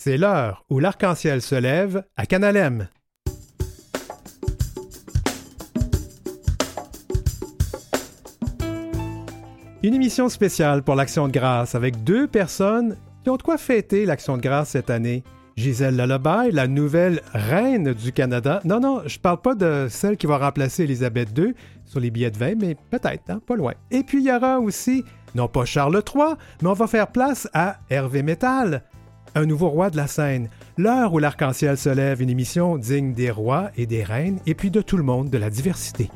C'est l'heure où l'arc-en-ciel se lève à Canalem. Une émission spéciale pour l'Action de grâce avec deux personnes qui ont de quoi fêter l'Action de grâce cette année. Gisèle Lullaby, la nouvelle reine du Canada. Non, non, je parle pas de celle qui va remplacer Elisabeth II sur les billets de vin, mais peut-être, hein, pas loin. Et puis il y aura aussi, non pas Charles III, mais on va faire place à Hervé Métal, un nouveau roi de la scène. L'heure où l'arc-en-ciel se lève, une émission digne des rois et des reines, et puis de tout le monde, de la diversité.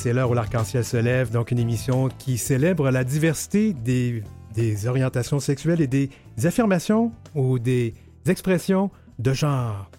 C'est l'heure où l'arc-en-ciel se lève, donc une émission qui célèbre la diversité des, orientations sexuelles et des affirmations ou des expressions de genre.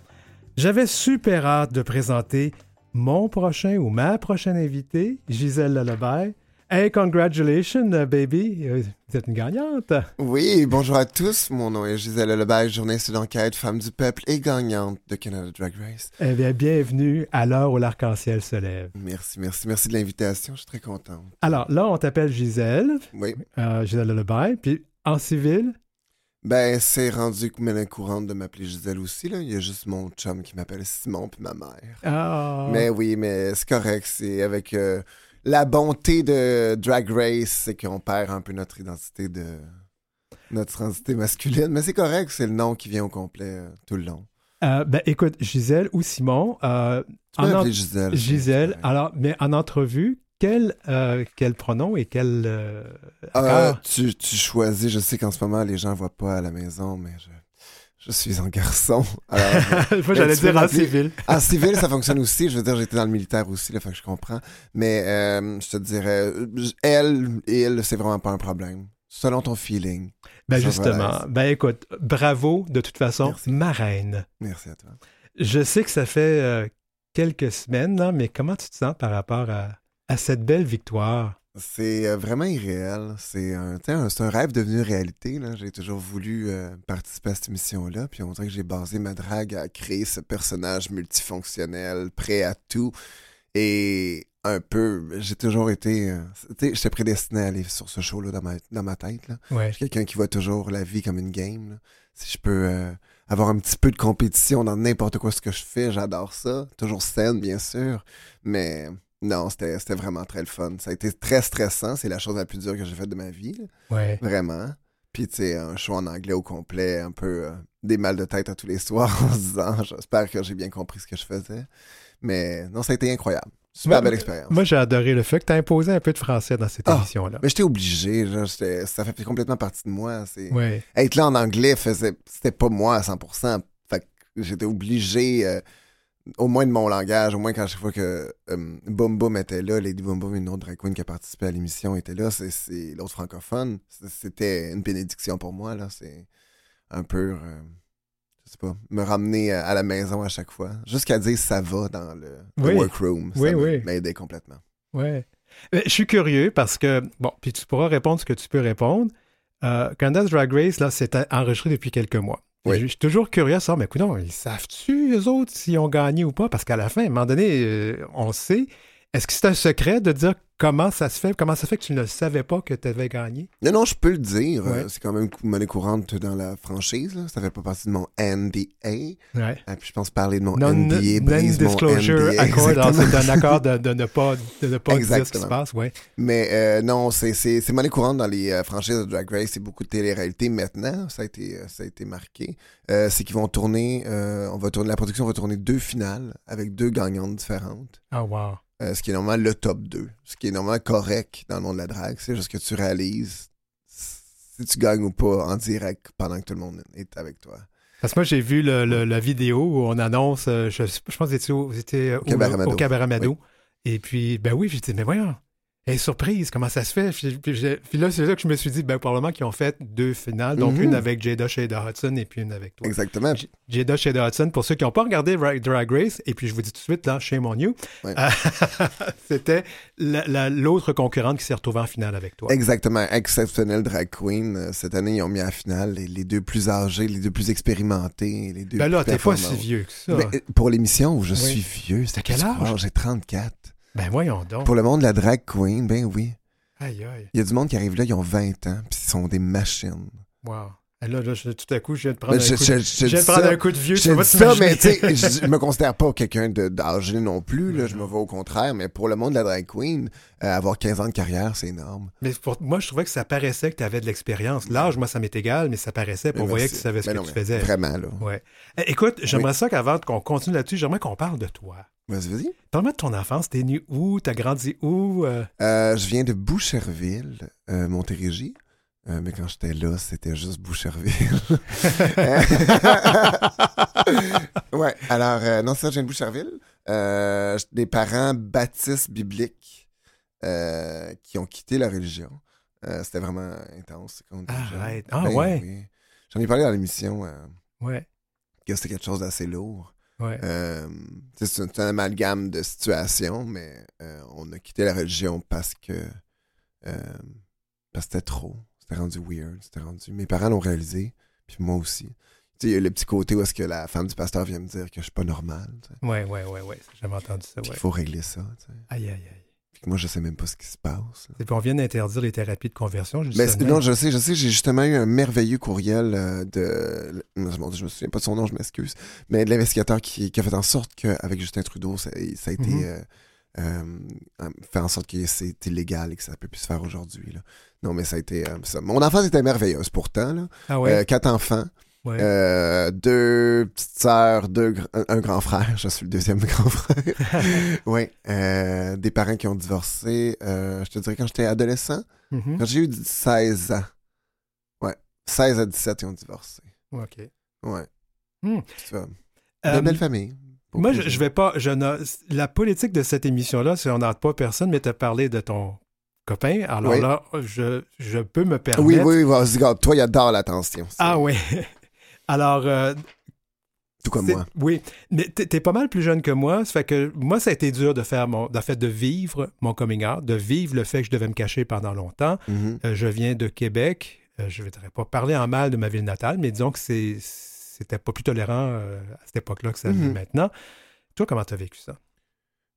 J'avais super hâte de présenter mon prochain ou ma prochaine invitée, Gisèle Lullaby. Hey, congratulations, baby. Euh, Vous êtes une gagnante. Oui, bonjour à tous. Mon nom est Gisèle Lebel, journaliste d'enquête, femme du peuple et gagnante de Canada Drag Race. Eh bien, bienvenue à l'heure où l'arc-en-ciel se lève. Merci, merci, merci de l'invitation. Je suis très content. Alors, là, on t'appelle Gisèle, Oui. euh, Gisèle Lullaby, puis en civil, Ben, c'est rendu comme courante de m'appeler Gisèle aussi. Là. Il y a juste mon chum qui m'appelle Simon puis ma mère. ah, Mais oui, mais c'est correct. C'est avec euh, la bonté de Drag Race, c'est qu'on perd un peu notre identité de notre identité masculine. Mais c'est correct, c'est le nom qui vient au complet euh, tout le long. euh, ben, écoute, Gisèle ou Simon, euh, en Gisèle. Gisèle, alors, mais en entrevue, quel, euh, quel pronom et quel tu, tu choisis, je sais qu'en ce moment, les gens voient pas à la maison, mais je, je suis un garçon. Alors, Moi, j'allais dire en civil. en civil, ça fonctionne aussi. Je veux dire, j'étais dans le militaire aussi, là, fait que je comprends. Mais euh, je te dirais, euh, elle, il, c'est vraiment pas un problème. Selon ton feeling. Ben, justement. Ben, écoute, bravo, de toute façon, Merci. ma reine. Merci à toi. Je sais que ça fait euh, quelques semaines, là, mais comment tu te sens par rapport à, à cette belle victoire? C'est euh, vraiment irréel. C'est un, un- c'est un rêve devenu réalité. J'ai toujours voulu euh, participer à cette émission-là. Puis on dirait que j'ai basé ma drague à créer ce personnage multifonctionnel, prêt à tout. Et un peu, j'ai toujours été. euh, tu sais, j'étais prédestiné à aller sur ce show-là dans ma, dans ma tête. Là. Ouais. Je suis quelqu'un qui voit toujours la vie comme une game. là. Si je peux euh, avoir un petit peu de compétition dans n'importe quoi ce que je fais, j'adore ça. Toujours saine, bien sûr. Mais non, c'était c'était vraiment très le fun. Ça a été très stressant. C'est la chose la plus dure que j'ai faite de ma vie. là. Ouais. Vraiment. Puis, tu sais, un show en anglais au complet, un peu euh, des mal de tête à tous les soirs en se disant, j'espère que j'ai bien compris ce que je faisais. Mais non, ça a été incroyable. Super Moi- belle expérience. Moi, j'ai adoré le fait que tu as imposé un peu de français dans cette Ah, émission-là. Mais j'étais obligé, j'étais- ça fait complètement partie de moi. C'est Ouais. être là en anglais faisait c'était pas moi à 100%. Fait que j'étais obligé euh, au moins de mon langage, au moins quand chaque fois que euh, Boom Boom était là, Lady Boom Boom, une autre drag queen qui a participé à l'émission était là, c'est, l'autre francophone. C'était une bénédiction pour moi là, c'est un peu euh, je sais pas, me ramener à la maison à chaque fois, jusqu'à dire ça va dans le, le Oui. workroom, ça Oui, m'a- oui. m'a aidé complètement. Ouais. Je suis curieux parce que, bon, puis tu pourras répondre ce que tu peux répondre. Euh, Canada's Drag Race, là, c'est enregistré depuis quelques mois. Oui. Je je suis toujours curieux ça, mais écoute, ils savent-tu, eux autres, s'ils ont gagné ou pas? Parce qu'à la fin, à un moment donné, euh, on sait. Est-ce que c'est un secret de dire comment ça se fait? Comment ça fait que tu ne savais pas que tu avais gagné? Non, non, je peux le dire. Ouais. euh, C'est quand même une monnaie courante dans la franchise. Là. Ça fait pas partie de mon NDA. Ouais. Et puis je pense parler de mon NDA brise mon Non-disclosure NDA. accord, c'est un accord de, de ne pas, de ne pas dire ce qui se passe, ouais. Mais euh, non, c'est monnaie courante dans les euh, franchises de Drag Race. C'est beaucoup de télé-réalité maintenant. Ça a été euh, ça a été marqué. Euh, c'est qu'ils vont tourner. euh, on va tourner la production va tourner deux finales avec deux gagnantes différentes. Ah, wow. Euh, ce qui est normalement le top 2. Ce qui est normalement correct dans le monde de la drague. C'est juste que tu réalises si tu gagnes ou pas en direct pendant que tout le monde est avec toi. Parce que moi, j'ai vu le- le- la vidéo où on annonce, euh, je, je pense que c'était au, au- au Cabaret Mado. Et puis, ben oui, j'ai dit, mais voyons, Et surprise, comment ça se fait? Puis, puis j'ai- puis là, c'est là que je me suis dit, ben, probablement qu'ils ont fait deux finales, donc Mhm. une avec Jada Shada Hudson et puis une avec toi. Exactement. J- Jada Shada Hudson, pour ceux qui n'ont pas regardé Dra- Drag Race, et puis je vous dis tout de suite, là, shame on you, Ouais. euh, c'était la- la- l'autre concurrente qui s'est retrouvée en finale avec toi. Exactement. Exceptionnel drag queen. Euh, Cette année, ils ont mis la finale les, les deux plus âgés, les deux plus expérimentés, les deux Ben là, plus t'es pas si vieux que ça. Euh, pour l'émission où je Oui. suis vieux, T'as quel âge? crois? J'ai 34. Ben voyons donc. Pour le monde de la drag queen, ben oui. Aïe, aïe. Il y a du monde qui arrive là, ils ont 20 ans, puis ils sont des machines. Wow. Et là, tout à coup, je viens de prendre, un, coup de... je viens de prendre ça, un coup de vieux. je ça, mais tu t'imaginer. sais, je, me considère pas quelqu'un de- d'âgé non plus. Là, je me vois au contraire, mais pour le monde de la drag queen, euh, avoir 15 ans de carrière, c'est énorme. Mais pour moi, je trouvais que ça paraissait que tu avais de l'expérience. L'âge, moi, ça m'est égal, mais ça paraissait. On voyait que tu savais ce Ben que non, tu faisais. Vraiment, là. Ouais. Eh, Écoute, j'aimerais ça qu'avant qu'on continue là-dessus, j'aimerais qu'on parle de toi. Vas-y, vas-y. Parle-moi de ton enfance. T'es né où? T'as grandi où? Euh, Euh, je viens de Boucherville, euh, Montérégie. Euh, mais quand j'étais là, c'était juste Boucherville. ouais, alors, euh, non, ça, je viens de Boucherville. Euh, j'ai des parents baptistes bibliques euh, qui ont quitté la religion. C'était vraiment intense. Arrête. Ah, Ben ouais. oui. J'en ai parlé dans l'émission Ouais. que c'était quelque chose d'assez lourd. Ouais. C'est un, c'est un amalgame de situations, mais on a quitté la religion parce que parce que c'était trop. C'était rendu weird. C'était rendu. Mes parents l'ont réalisé, puis moi aussi. Tu sais, il y a le petit côté où est-ce que la femme du pasteur vient me dire que je suis pas normal. tu sais. Ouais, ouais, ouais, ouais. J'ai jamais entendu ça. Ouais. il faut régler ça. tu sais. Aïe, aïe, aïe. Puis que moi, je sais même pas ce qui se passe. Et puis on vient d'interdire les thérapies de conversion. Mais justement. non, je sais, je sais, j'ai justement eu un merveilleux courriel euh, de. Je me souviens pas de son nom, je m'excuse. Mais de l'investigateur qui, qui a fait en sorte qu'avec Justin Trudeau, ça, ça a été. Mhm. euh, euh, fait en sorte que c'est illégal et que ça peut plus se faire aujourd'hui. Non, mais ça a été. euh, ça. Mon enfance était merveilleuse pourtant. Là. Ah ouais? Euh, quatre enfants, ouais. deux petites sœurs, deux, un, un grand frère. Je suis le deuxième grand frère. oui. euh, des parents qui ont divorcé. je te dirais quand j'étais adolescent. Mhm. Quand j'ai eu 16 ans. Ouais. 16 à 17, ils ont divorcé. OK. Ouais. Hmm. Tu vois. Euh, Belle, belle famille. Moi, je, je vais pas. Je ne- la politique de cette émission-là, c'est on n'arrête pas personne, mais tu as parlé de ton copain. Alors Oui. là, je, je peux me permettre. Oui, oui, vas-y. Toi, il adore l'attention. Ah oui. Alors, euh, Tout comme moi. oui, mais t'es t'es pas mal plus jeune que moi. Ça fait que moi, ça a été dur de faire mon, en fait, de vivre mon coming out, de vivre le fait que je devais me cacher pendant longtemps. Mhm. Euh, je viens de Québec. Euh, je ne voudrais pas parler en mal de ma ville natale, mais disons que c'est- c'était pas plus tolérant euh, à cette époque-là que ça Mhm. maintenant. Toi, comment tu as vécu ça?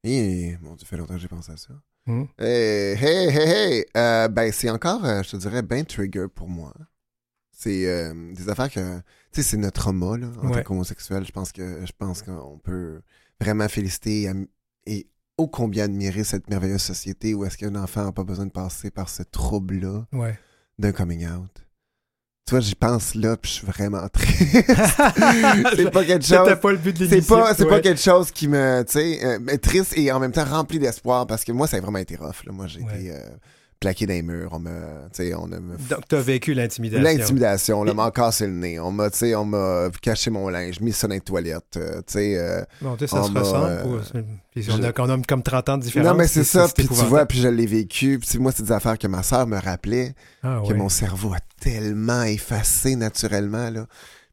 Et, mon Dieu, ça fait longtemps que j'ai pensé à ça. Hmm? Hey, hey, hey, hey. Euh, ben, c'est encore, euh, je te dirais, ben trigger pour moi. C'est euh, des affaires que, tu sais, c'est notre trauma, là, en Ouais. tant qu'homosexuel. Je pense que, je pense qu'on peut vraiment féliciter et, ô combien admirer cette merveilleuse société où est-ce qu'un enfant n'a pas besoin de passer par ce trouble-là Ouais. d'un coming out. Tu vois, j'y pense là, puis je suis vraiment triste. c'est pas quelque chose. C'était pas le but de C'est pas, c'est pas quelque chose qui me, tu sais, euh, triste et en même temps rempli d'espoir parce que moi, ça a vraiment été rough. Là. Moi, j'ai Ouais. été euh, plaqué dans les murs. On me, on me- Donc, tu as vécu l'intimidation. l'intimidation. Et- m'a cassé le nez. On m'a, on caché mon linge, mis ça dans les toilettes. euh, tu sais, euh, Bon, tu sais, ça On se ressemble. euh, Puis on, je- a, on a comme 30 ans de différence. non, mais c'est ça. Puis tu vois, puis je l'ai vécu. Puis moi, c'est des affaires que ma sœur me rappelait. Ah, que ouais. mon cerveau a tellement effacé naturellement. Là.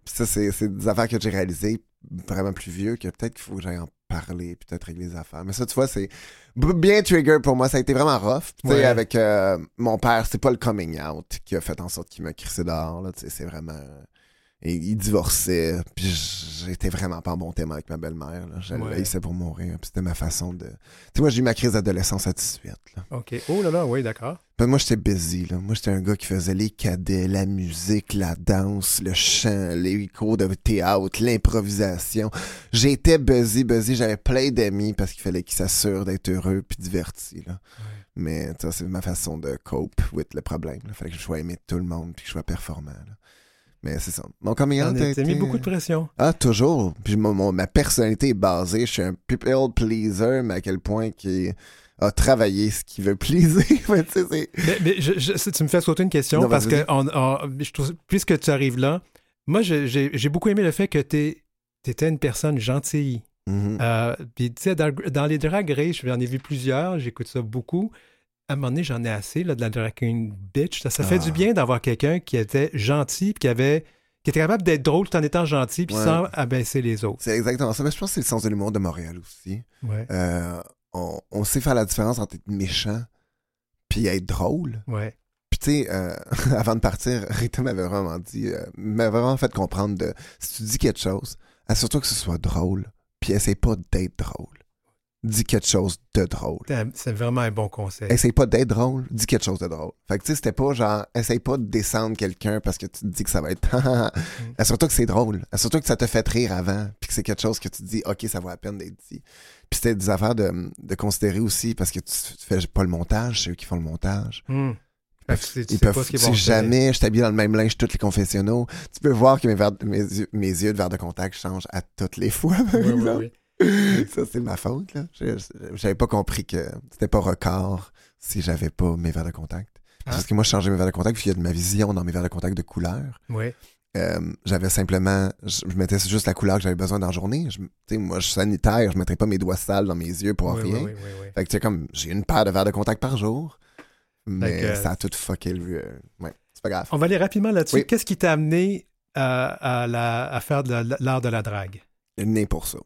Puis ça, c'est des affaires que j'ai réalisées vraiment plus vieux que peut-être qu'il faut que j'aille en parler, peut-être régler les affaires. Mais ça, tu vois, c'est bien trigger pour moi. Ça a été vraiment rough. Tu sais, Ouais. avec euh, mon père, c'est pas le coming out qui a fait en sorte qu'il m'a crissé dehors. Là. Tu sais, c'est vraiment... Et il divorçait, puis j'étais vraiment pas en bon thème avec ma belle-mère. Je Ouais. pour mourir. Puis c'était ma façon de... Tu sais, moi, j'ai eu ma crise d'adolescence à 18. Là. OK. Oh là là, oui, d'accord. Ben, moi, j'étais busy. Là. Moi, j'étais un gars qui faisait les cadets, la musique, la danse, le chant, les cours de théâtre, l'improvisation. J'étais busy, busy. J'avais plein d'amis parce qu'il fallait qu'ils s'assurent d'être heureux puis divertis. Là. Mais ça, c'est ma façon de cope with le problème. Il fallait que je sois aimé de tout le monde puis que je sois performant. là. Mais c'est ça. Mon coming out a été... mis beaucoup de pression? Ah, toujours. Puis mon- mon- ma personnalité est basée. Je suis un people pleaser, mais à quel point qui a travaillé ce qu'il veut pleaser. Mais. Mais, mais je- je- tu me fais sauter une question Non, parce que on, on- je trouve- puisque tu arrives là, moi, j'ai- j'ai j'ai beaucoup aimé le fait que tu étais une personne gentille. Mhm. Euh, Puis, tu sais, dans, dans les drag race, j'en ai vu plusieurs, j'écoute ça beaucoup. À un moment donné, j'en ai assez là, de la drag queen bitch. Ça, ça fait Ah. du bien d'avoir quelqu'un qui était gentil, puis qui avait qui était capable d'être drôle tout en étant gentil, puis Ouais. sans abaisser les autres. C'est exactement ça. Mais je pense que c'est le sens de l'humour de Montréal aussi. Ouais, Euh, on, on sait faire la différence entre être méchant puis être drôle. ouais. Puis tu sais, euh, avant de partir, Rita m'avait vraiment dit, euh, m'avait vraiment fait comprendre de si tu dis quelque chose, assure-toi que ce soit drôle, puis essaye pas d'être drôle. Dis quelque chose de drôle. C'est- vraiment un bon conseil. Essaye pas d'être drôle, dis quelque chose de drôle. Fait que tu sais, c'était pas genre, essaye pas de descendre quelqu'un parce que tu te dis que ça va être. Assure-toi que c'est drôle. Assure-toi que ça te fait rire avant, puis que c'est quelque chose que tu te dis, ok, ça vaut la peine d'être dit. Puis c'était des affaires de, de considérer aussi parce que tu fais pas le montage, c'est eux qui font le montage. Tu- tu Ils peuvent, si vont jamais je t'habille dans le même linge toutes les confessionnaux, tu peux voir que mes, verres- mes, yeux, mes yeux de verre de contact changent à toutes les fois, par. Oui, oui, oui. Ça, c'est ma faute, là. J'avais pas compris que c'était pas record si j'avais pas mes verres de contact. Ah. Parce que moi, je changeais mes verres de contact, puis il y a de ma vision dans mes verres de contact de couleur. Oui. Euh, j'avais simplement, je, je mettais juste la couleur que j'avais besoin dans la journée. Je- tu sais, moi, je suis sanitaire, je mettrais pas mes doigts sales dans mes yeux pour Oui, rien. oui, oui. Fait que tu sais, comme, j'ai une paire de verres de contact par jour, mais ça a tout fucké le... euh, ouais, c'est pas grave. On va aller rapidement là-dessus. Qu'est-ce qui t'a amené à, à la- à faire l'art de la drague? Né pour ça.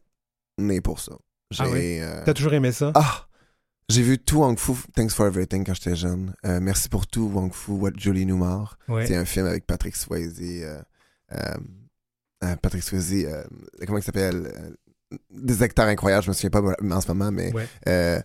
Né pour ça. J'ai... Ah oui? euh, T'as toujours aimé ça? Ah! J'ai vu tout Wong Fu, Thanks for Everything quand j'étais jeune. Euh, merci pour tout, Wong Fu, What Julie Newmar. oui. C'est un film avec Patrick Swayze. euh, Patrick Swayze, comment il s'appelle? Des acteurs incroyables, je me souviens pas en ce moment, mais Ouais.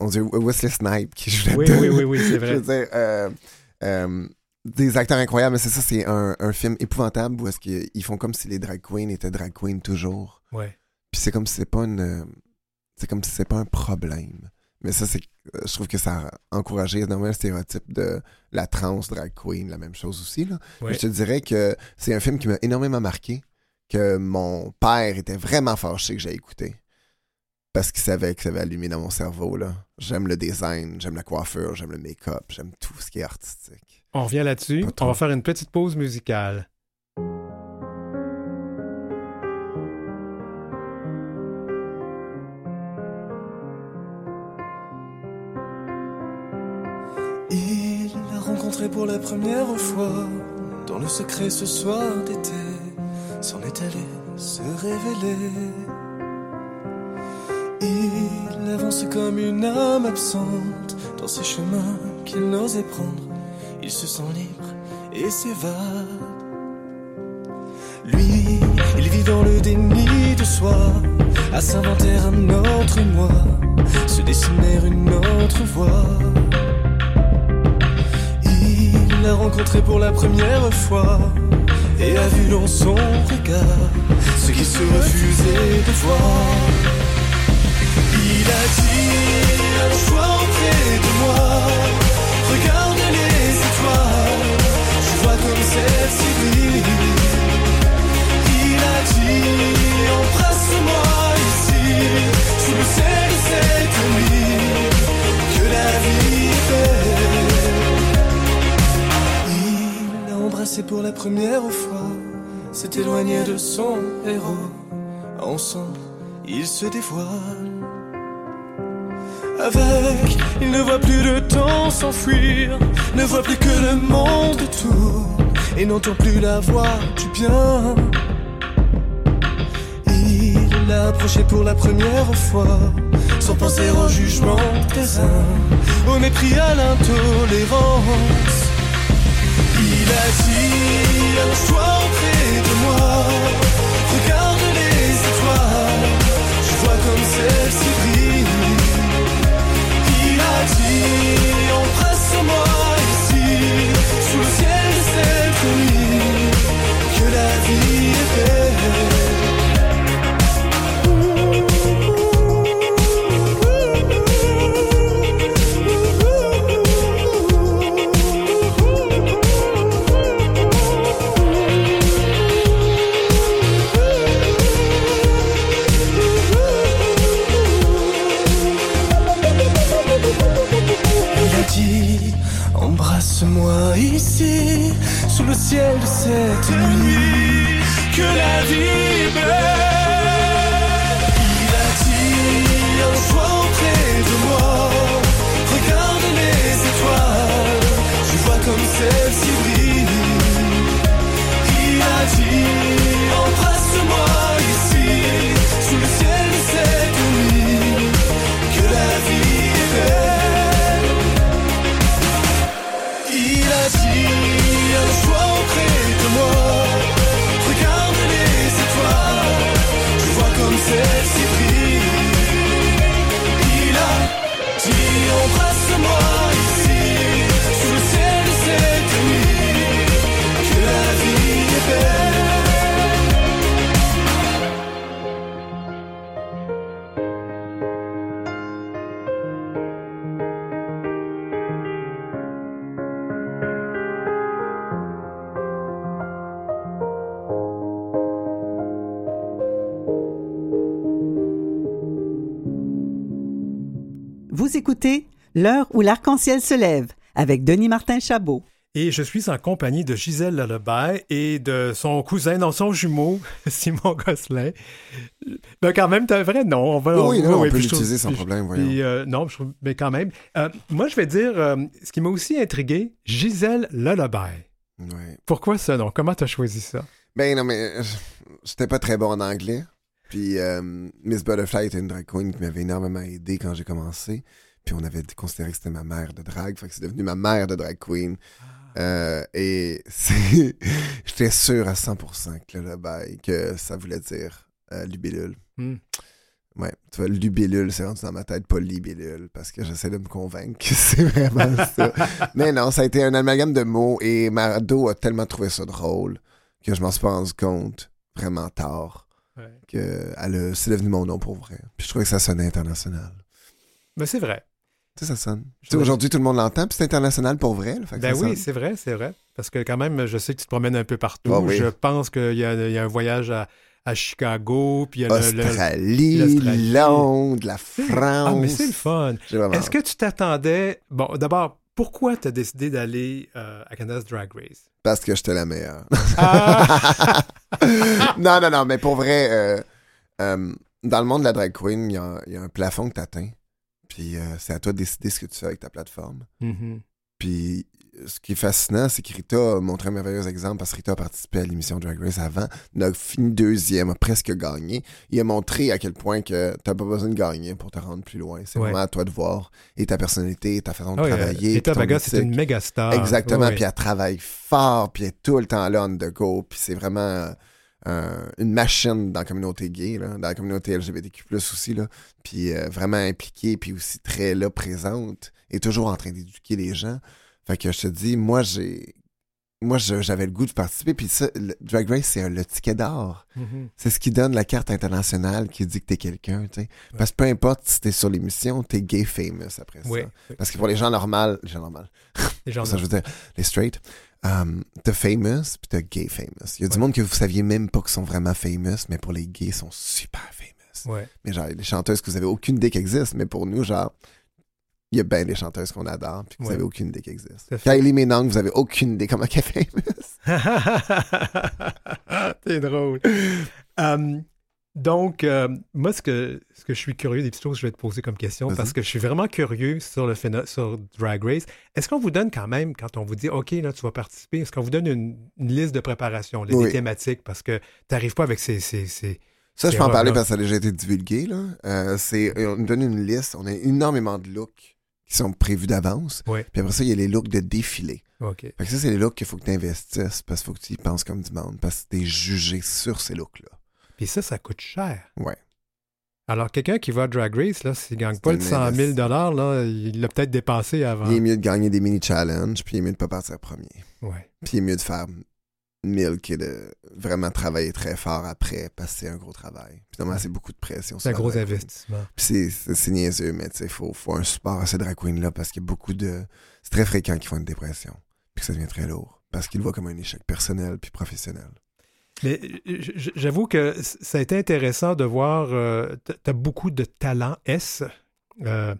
on dit Wesley Snipe qui joue là-dedans. oui, oui, oui, c'est Je vrai. veux dire, des acteurs incroyables, mais c'est ça, c'est un, un film épouvantable où est-ce qu'ils font comme si les drag queens étaient drag queens toujours. Ouais. Puis c'est comme si c'est pas une. euh, C'est comme si c'est pas un problème. Mais ça, c'est. euh, Je trouve que ça a encouragé énormément le stéréotype de la trans drag queen, la même chose aussi. Là. Ouais. Je te dirais que c'est un film qui m'a énormément marqué, que mon père était vraiment fâché que j'ai écouté. Parce qu'il savait que ça avait allumé dans mon cerveau. là. J'aime le design, j'aime la coiffure, j'aime le make-up, j'aime tout ce qui est artistique. On revient là-dessus. On va faire une petite pause musicale. Pour la première fois dans le secret ce soir d'été. S'en est allé se révéler. Il avance comme une âme absente dans ces chemins qu'il n'osait prendre. Il se sent libre et s'évade. Lui, il vit dans le déni de soi, à s'inventer un autre moi, se dessiner une autre voie. Il l'a rencontré pour la première fois et a vu dans son regard ce qu'il se refusait de voir. Il a dit un soir près de moi, regarde les étoiles, je vois comme celle-ci. Il a dit embrasse-moi ici, sous le ciel de cette nuit, que la vie belle. Embrassé pour la première fois, s'est éloigné de son héros. Ensemble, ils se dévoilent. Avec, il ne voit plus le temps s'enfuir, ne voit plus que le monde tourne et n'entend plus la voix du bien. Il l'a approché pour la première fois, sans penser au jugement des uns, au mépris à l'intolérance. Il a Vous écoutez L'heure où l'arc-en-ciel se lève avec Denis Martin Chabot. Et je suis en compagnie de Gisèle Lullaby et de son cousin, non, son jumeau, Simon Gosselin. Ben, quand même, t'as un vrai nom. On va, Oui, non, on oui, peut puis je trouve- l'utiliser sans puis- problème, voyons. puis, euh, non, je mais quand même. Euh, moi, je vais dire, euh, ce qui m'a aussi intrigué, Gisèle Lullaby. Ouais. Pourquoi ce nom? Comment t'as choisi ça? Ben non, mais j'étais pas très bon en anglais. Puis euh, Miss Butterfly était une drag queen qui m'avait énormément aidé quand j'ai commencé. Puis on avait considéré que c'était ma mère de drag. Fait que c'est devenu ma mère de drag queen. Euh, et c'est- j'étais sûr à 100% que le bail, que ça voulait dire euh, libellule. Hmm. Ouais, tu vois, libellule, c'est rendu dans ma tête, pas libellule, parce que j'essaie de me convaincre que c'est vraiment ça. Mais non, ça a été un amalgame de mots et Marado a tellement trouvé ça drôle que je m'en suis pas rendu compte vraiment tard Ouais. que elle c'est devenu mon nom pour vrai. Puis je trouvais que ça sonnait international. Mais c'est vrai. Tu sais, ça sonne. Tu sais, aujourd'hui, tout le monde l'entend, puis c'est international pour vrai. là, fait que Ben oui, sonne. c'est vrai, c'est vrai. Parce que quand même, je sais que tu te promènes un peu partout. Ah oui. Je pense qu'il y, a il y a un voyage à, à Chicago, puis il y a le- le... Australie, l'Australie. Londres, la France. Ah, mais c'est le fun. Est-ce que tu t'attendais... Bon, d'abord, pourquoi tu as décidé d'aller euh, à Canada's Drag Race? Parce que j'étais la meilleure. Ah! non, non, non, mais pour vrai, euh, euh, dans le monde de la drag queen, il y a, il y a un plafond que tu atteins. Puis euh, c'est à toi de décider ce que tu fais avec ta plateforme. Mhm. Puis ce qui est fascinant, c'est que Rita a montré un merveilleux exemple parce que Rita a participé à l'émission Drag Race avant, a fini deuxième, a presque gagné. Il a montré à quel point que t'as pas besoin de gagner pour te rendre plus loin. C'est Ouais. vraiment à toi de voir et ta personnalité, ta façon de Ah travailler. euh, Rita Baga, c'est une méga star. Exactement, puis elle travaille fort, puis elle est tout le temps là on the go, puis c'est vraiment euh, une machine dans la communauté gay, là, dans la communauté LGBTQ+, aussi, là, puis euh, vraiment impliquée, puis aussi très là, présente, et toujours en train d'éduquer les gens. Fait que je te dis, moi, j'ai... Moi, j'avais le goût de participer, puis ça, le Drag Race, c'est le ticket d'or. Mhm. C'est ce qui donne la carte internationale qui dit que t'es quelqu'un, tu sais. Parce que peu importe si t'es sur l'émission, t'es gay famous après ça. Parce que pour les gens normaux, les gens normaux, Les gens ça, je veux dire, les straight, um, t'as famous puis t'as gay famous. Il y a du monde que vous saviez même pas qu'ils sont vraiment famous, mais pour les gays, ils sont super famous. Ouais. Mais genre, des chanteuses que vous avez aucune idée qu'existent, mais pour nous, genre, il y a bien des chanteuses qu'on adore puis que vous Ouais. avez aucune idée à fait. Kylie Minogue, vous avez aucune idée comment est famous. C'est drôle. Euh, donc, euh, moi, ce que, ce que je suis curieux, des petites choses que je vais te poser comme question, Vas-y. parce que je suis vraiment curieux sur le phéno- sur Drag Race. Est-ce qu'on vous donne quand même, quand on vous dit, OK, là, tu vas participer, est-ce qu'on vous donne une, une liste de préparation, les, Oui. thématiques, parce que tu n'arrives pas avec ces... ces, ces- Ça, je peux en parler parce que ça a déjà été divulgué. Là. Euh, c'est, on nous donne une liste. On a énormément de looks qui sont prévus d'avance. Ouais. Puis après ça, il y a les looks de défilé. OK. Fait que ça, c'est les looks qu'il faut que tu investisses parce qu'il faut que tu y penses comme du monde. Parce que tu es jugé sur ces looks-là. Puis ça, ça coûte cher. Ouais. Alors, quelqu'un qui va à Drag Race, là, s'il ne gagne pas le un 100 000 investi- là, il l'a peut-être dépensé avant. Il est mieux de gagner des mini-challenges, puis il est mieux de pas partir premier. Ouais. Puis il est mieux de faire milk et de vraiment travailler très fort après parce que c'est un gros travail. Puis normalement, c'est beaucoup de pression. C'est un gros investissement. Puis c'est, niaiseux, mais tu sais, il faut, faut un support à ces drag queens-là parce qu'il y a beaucoup de. C'est très fréquent qu'ils font une dépression. Puis que ça devient très lourd. Parce qu'ils le voient comme un échec personnel puis professionnel. Mais j'avoue que ça a été intéressant de voir. euh, t- T'as beaucoup de talent S. Euh,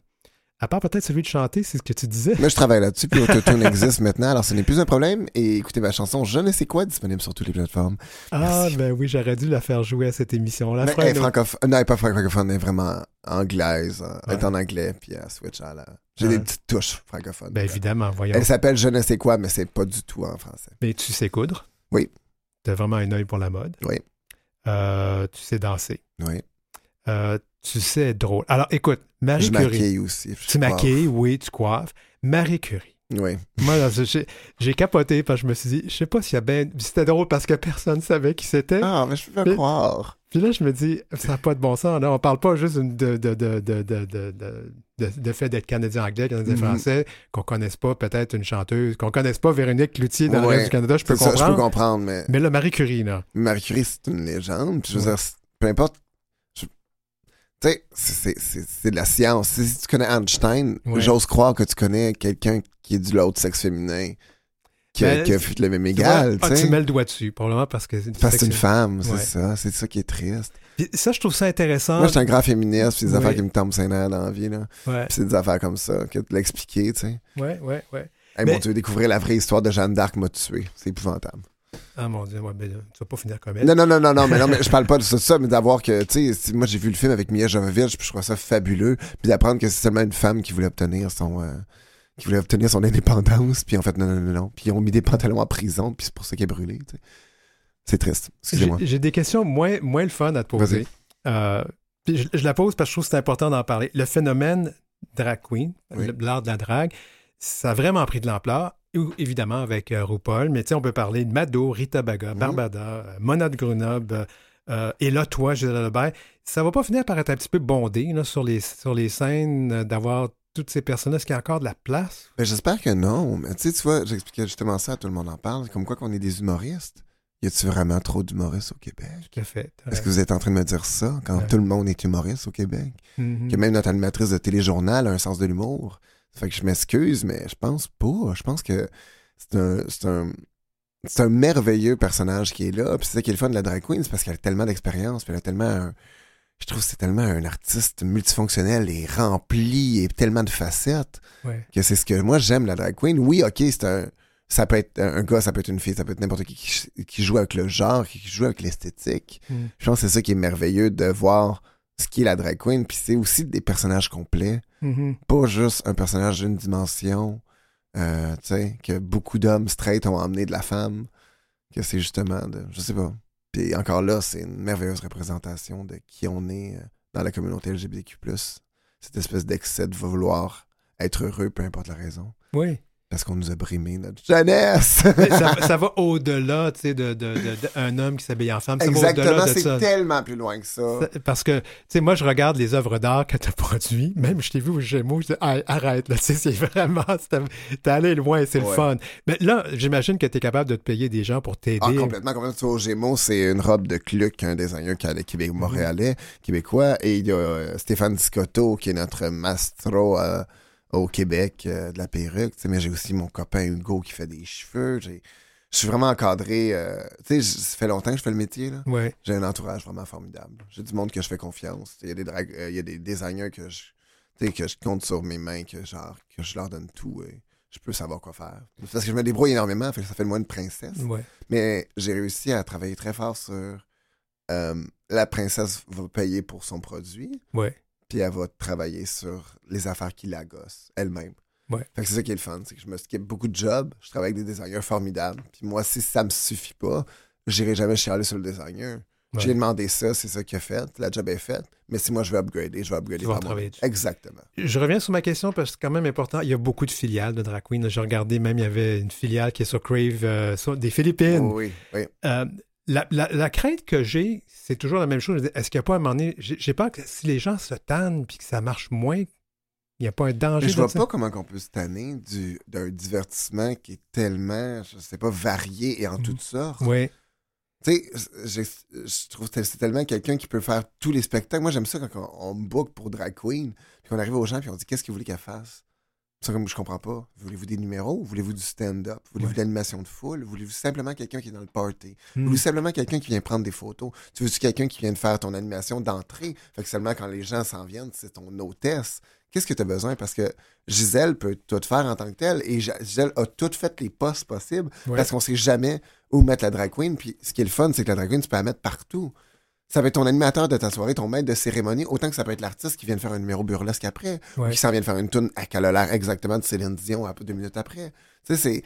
à part peut-être celui de chanter, c'est ce que tu disais. Moi, je travaille là-dessus, puis Autotune existe maintenant, alors ce n'est plus un problème. Et écoutez ma chanson Je ne sais quoi, disponible sur toutes les plateformes. Ah, Merci. ben oui, j'aurais dû la faire jouer à cette émission. La Mais elle est francophone. Non, elle n'est pas francophone, elle est vraiment anglaise. hein. Elle est en anglais, puis elle switch à la. J'ai Ouais. des petites touches francophones. Ben évidemment, voyons. Elle s'appelle Je ne sais quoi, mais c'est pas du tout en français. Mais tu sais coudre? Oui. T'as vraiment un œil pour la mode? Oui. Euh, tu sais danser? Oui. Euh, tu sais être drôle. Alors écoute, Marie Je Curie. maquille aussi. je Tu maquilles, oui, tu coiffes. Marie Curie. Oui. Moi, j'ai capoté parce que je me suis dit, je sais pas s'il y a ben. C'était drôle parce que personne savait qui c'était. Ah, mais je peux pas croire. Puis là, je me dis, ça n'a pas de bon sens. Là. On parle pas juste de, de, de, de, de, fait d'être Canadien-anglais, Mhm. Canadien-français, qu'on connaisse pas peut-être une chanteuse, qu'on connaisse pas Véronique Cloutier dans le reste du Canada, je peux ça, comprendre. je peux comprendre, mais Mais là, Marie Curie, là. Marie Curie, c'est une légende. Puis je veux Ouais. dire, peu importe. Tu sais, c'est- de la science. Si tu connais Einstein, Ouais. j'ose croire que tu connais quelqu'un qui est du l'autre sexe féminin. Ben, que c'est- le même Tu vois, égal, ah, tu tu sais. mets le doigt dessus, probablement parce que c'est Parce que c'est une femme, c'est Ouais. ça. C'est ça qui est triste. Puis ça, je trouve ça intéressant. Moi, je suis un grand féministe, puis des affaires qui me tombent ses nerfs dans la vie, là. Ouais, Puis c'est des affaires comme ça, que de l'expliquer, tu sais. ouais, ouais, ouais. Hey, Mais- mon Dieu, découvrir la vraie histoire de Jeanne d'Arc m'a tué. C'est épouvantable. Ah mon Dieu, ouais, ben, tu vas pas finir comme elle. Non, non, non, non, non, mais non, mais je parle pas de ça, de ça, mais d'avoir que, tu sais, moi j'ai vu le film avec Mia Jovovich, puis je trouve ça fabuleux, puis d'apprendre que c'est seulement une femme qui voulait obtenir son, euh, qui voulait obtenir son indépendance, puis en fait non, non, non, non, puis ils ont mis des pantalons en prison, puis c'est pour ça qu'elle est brûlée, tu sais. C'est triste. Excusez-moi. J'ai des questions moins, moins le fun à te poser. Euh, puis je, je la pose parce que je trouve que c'est important d'en parler. Le phénomène drag queen, Oui. l'art de la drague, ça a vraiment pris de l'ampleur, ou- évidemment avec euh, RuPaul, mais tu sais, on peut parler de Mado, Rita Baga, Mhm. Barbada, euh, Mona de Grenoble, euh, et là, toi, Gisèle Lebert. Ça va pas finir par être un petit peu bondé là, sur, les, sur les scènes, d'avoir toutes ces personnes-là. Est-ce qu'il y a encore de la place? Ben, j'espère que non, mais tu sais, tu vois, j'expliquais justement ça, tout le monde en parle, comme quoi qu'on est des humoristes. Y a-tu vraiment trop d'humoristes au Québec? Tout à fait. Est-ce que vous êtes en train de me dire ça quand Ouais. tout le monde est humoriste au Québec? Mhm. que même notre animatrice de téléjournal a un sens de l'humour? Fait que je m'excuse, mais je pense pas. Je pense que c'est un, c'est un, c'est un merveilleux personnage qui est là. Puis c'est ça qui est le fun de la drag queen, c'est parce qu'elle a tellement d'expérience, puis elle a tellement un- je trouve que c'est tellement un artiste multifonctionnel et rempli et tellement de facettes Ouais. que c'est ce que moi j'aime la drag queen. Oui, ok, c'est un ça peut être un gars, ça peut être une fille, ça peut être n'importe qui, qui qui joue avec le genre, qui joue avec l'esthétique. Mm. Je pense que c'est ça qui est merveilleux de voir ce qui est la drag queen. Puis c'est aussi des personnages complets, Mhm. pas juste un personnage d'une dimension, euh, tu sais, que beaucoup d'hommes straight ont emmené de la femme, que c'est justement de, je sais pas. Puis encore là, c'est une merveilleuse représentation de qui on est euh, dans la communauté LGBTQ+. Cette espèce d'excès de vouloir être heureux, peu importe la raison. Oui. Parce qu'on nous a brimé notre jeunesse. Ça, ça va au-delà, tu sais, de, de, homme qui s'habille en femme. Ça Exactement, c'est tellement plus loin que ça. Parce que, tu sais, moi, je regarde les œuvres d'art que tu as produites. Même, je t'ai vu au Gémeaux, je dis, arrête, là, c'est vraiment, t'es allé loin, c'est le fun. Mais là, j'imagine que tu es capable de te payer des gens pour t'aider. Ah, complètement, complètement. Tu vois, au Gémeaux, c'est une robe de Cluc, un designer qui est Québec, montréalais, québécois. Et il y a euh, Stéphane Scotto, qui est notre mastro euh, au Québec euh, de la perruque. Mais j'ai aussi mon copain Hugo qui fait des cheveux. J'ai- Je suis vraiment encadré. euh, tu sais, j- ça fait longtemps que je fais le métier. là. Ouais. J'ai un entourage vraiment formidable. J'ai du monde que je fais confiance. Il y a des, drag- euh, il y a des designers que je, que je compte sur mes mains, que, genre, que je leur donne tout. Et je peux savoir quoi faire. C'est Parce que je me débrouille énormément, fait que ça fait de moi une princesse. Ouais. Mais j'ai réussi à travailler très fort sur la princesse va payer pour son produit, Ouais. Puis elle va travailler sur les affaires qui la gossent elle-même. Ouais. Fait que c'est ça qui est le fun, c'est que je me skip beaucoup de jobs, je travaille avec des designers formidables, puis moi, si ça me suffit pas, j'irai jamais chialer sur le designer. Ouais. J'ai demandé ça, c'est ça qu'il a fait, la job est faite, mais si moi je veux upgrader, je vais upgrader par moi. Exactement. Je reviens sur ma question parce que c'est quand même important. Il y a beaucoup de filiales de drag queen. J'ai regardé même, il y avait une filiale qui est sur Crave, euh, sur- des Philippines. Oh oui, oui. Euh, la, la- la crainte que j'ai, c'est toujours la même chose. Est-ce qu'il n'y a pas un moment donné, j'ai peur que si les gens se tannent puis que ça marche moins, il n'y a pas un danger Mais je vois ça? pas comment on peut se tanner du- d'un divertissement qui est tellement, je sais pas, varié et en Mhm. toutes sortes. Oui, Tu sais, je trouve que c'est tellement quelqu'un qui peut faire tous les spectacles. Moi, j'aime ça quand on, on me book pour Drag Queen, puis qu'on arrive aux gens, puis on dit qu'est-ce que vous voulez qu'elle fasse? Ça, comme je comprends pas. Voulez-vous des numéros? Voulez-vous du stand-up? Voulez-vous de l'animation de foule? Voulez-vous simplement quelqu'un qui est dans le party? Hmm. Voulez-vous simplement quelqu'un qui vient prendre des photos? Tu veux-tu quelqu'un qui vient de faire ton animation d'entrée? Fait que seulement quand les gens s'en viennent, c'est ton hôtesse. Qu'est-ce que tu as besoin? Parce que Gisèle peut tout faire en tant que telle, et Gisèle a tout fait les postes possibles Ouais. parce qu'on sait jamais où mettre la drag queen. Puis ce qui est le fun, c'est que la drag queen, tu peux la mettre partout. Ça va être ton animateur de ta soirée, ton maître de cérémonie, autant que ça peut être l'artiste qui vient de faire un numéro burlesque après, ou qui s'en vient de faire une tune à qu'elle a l'air exactement de Céline Dion à peu deux minutes après. Tu sais, c'est.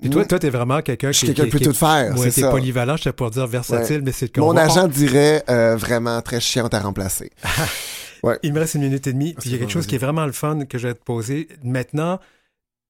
Puis toi, toi, t'es vraiment quelqu'un qui, quelqu'un qui peut tout faire, Ouais, t'es polyvalent, je sais pas dire versatile, mais c'est Mon on- agent dirait euh, vraiment très chiante à remplacer. Il me reste une minute et demie. Puis il y a quelque chose qui est vraiment le fun que je vais te poser. Maintenant,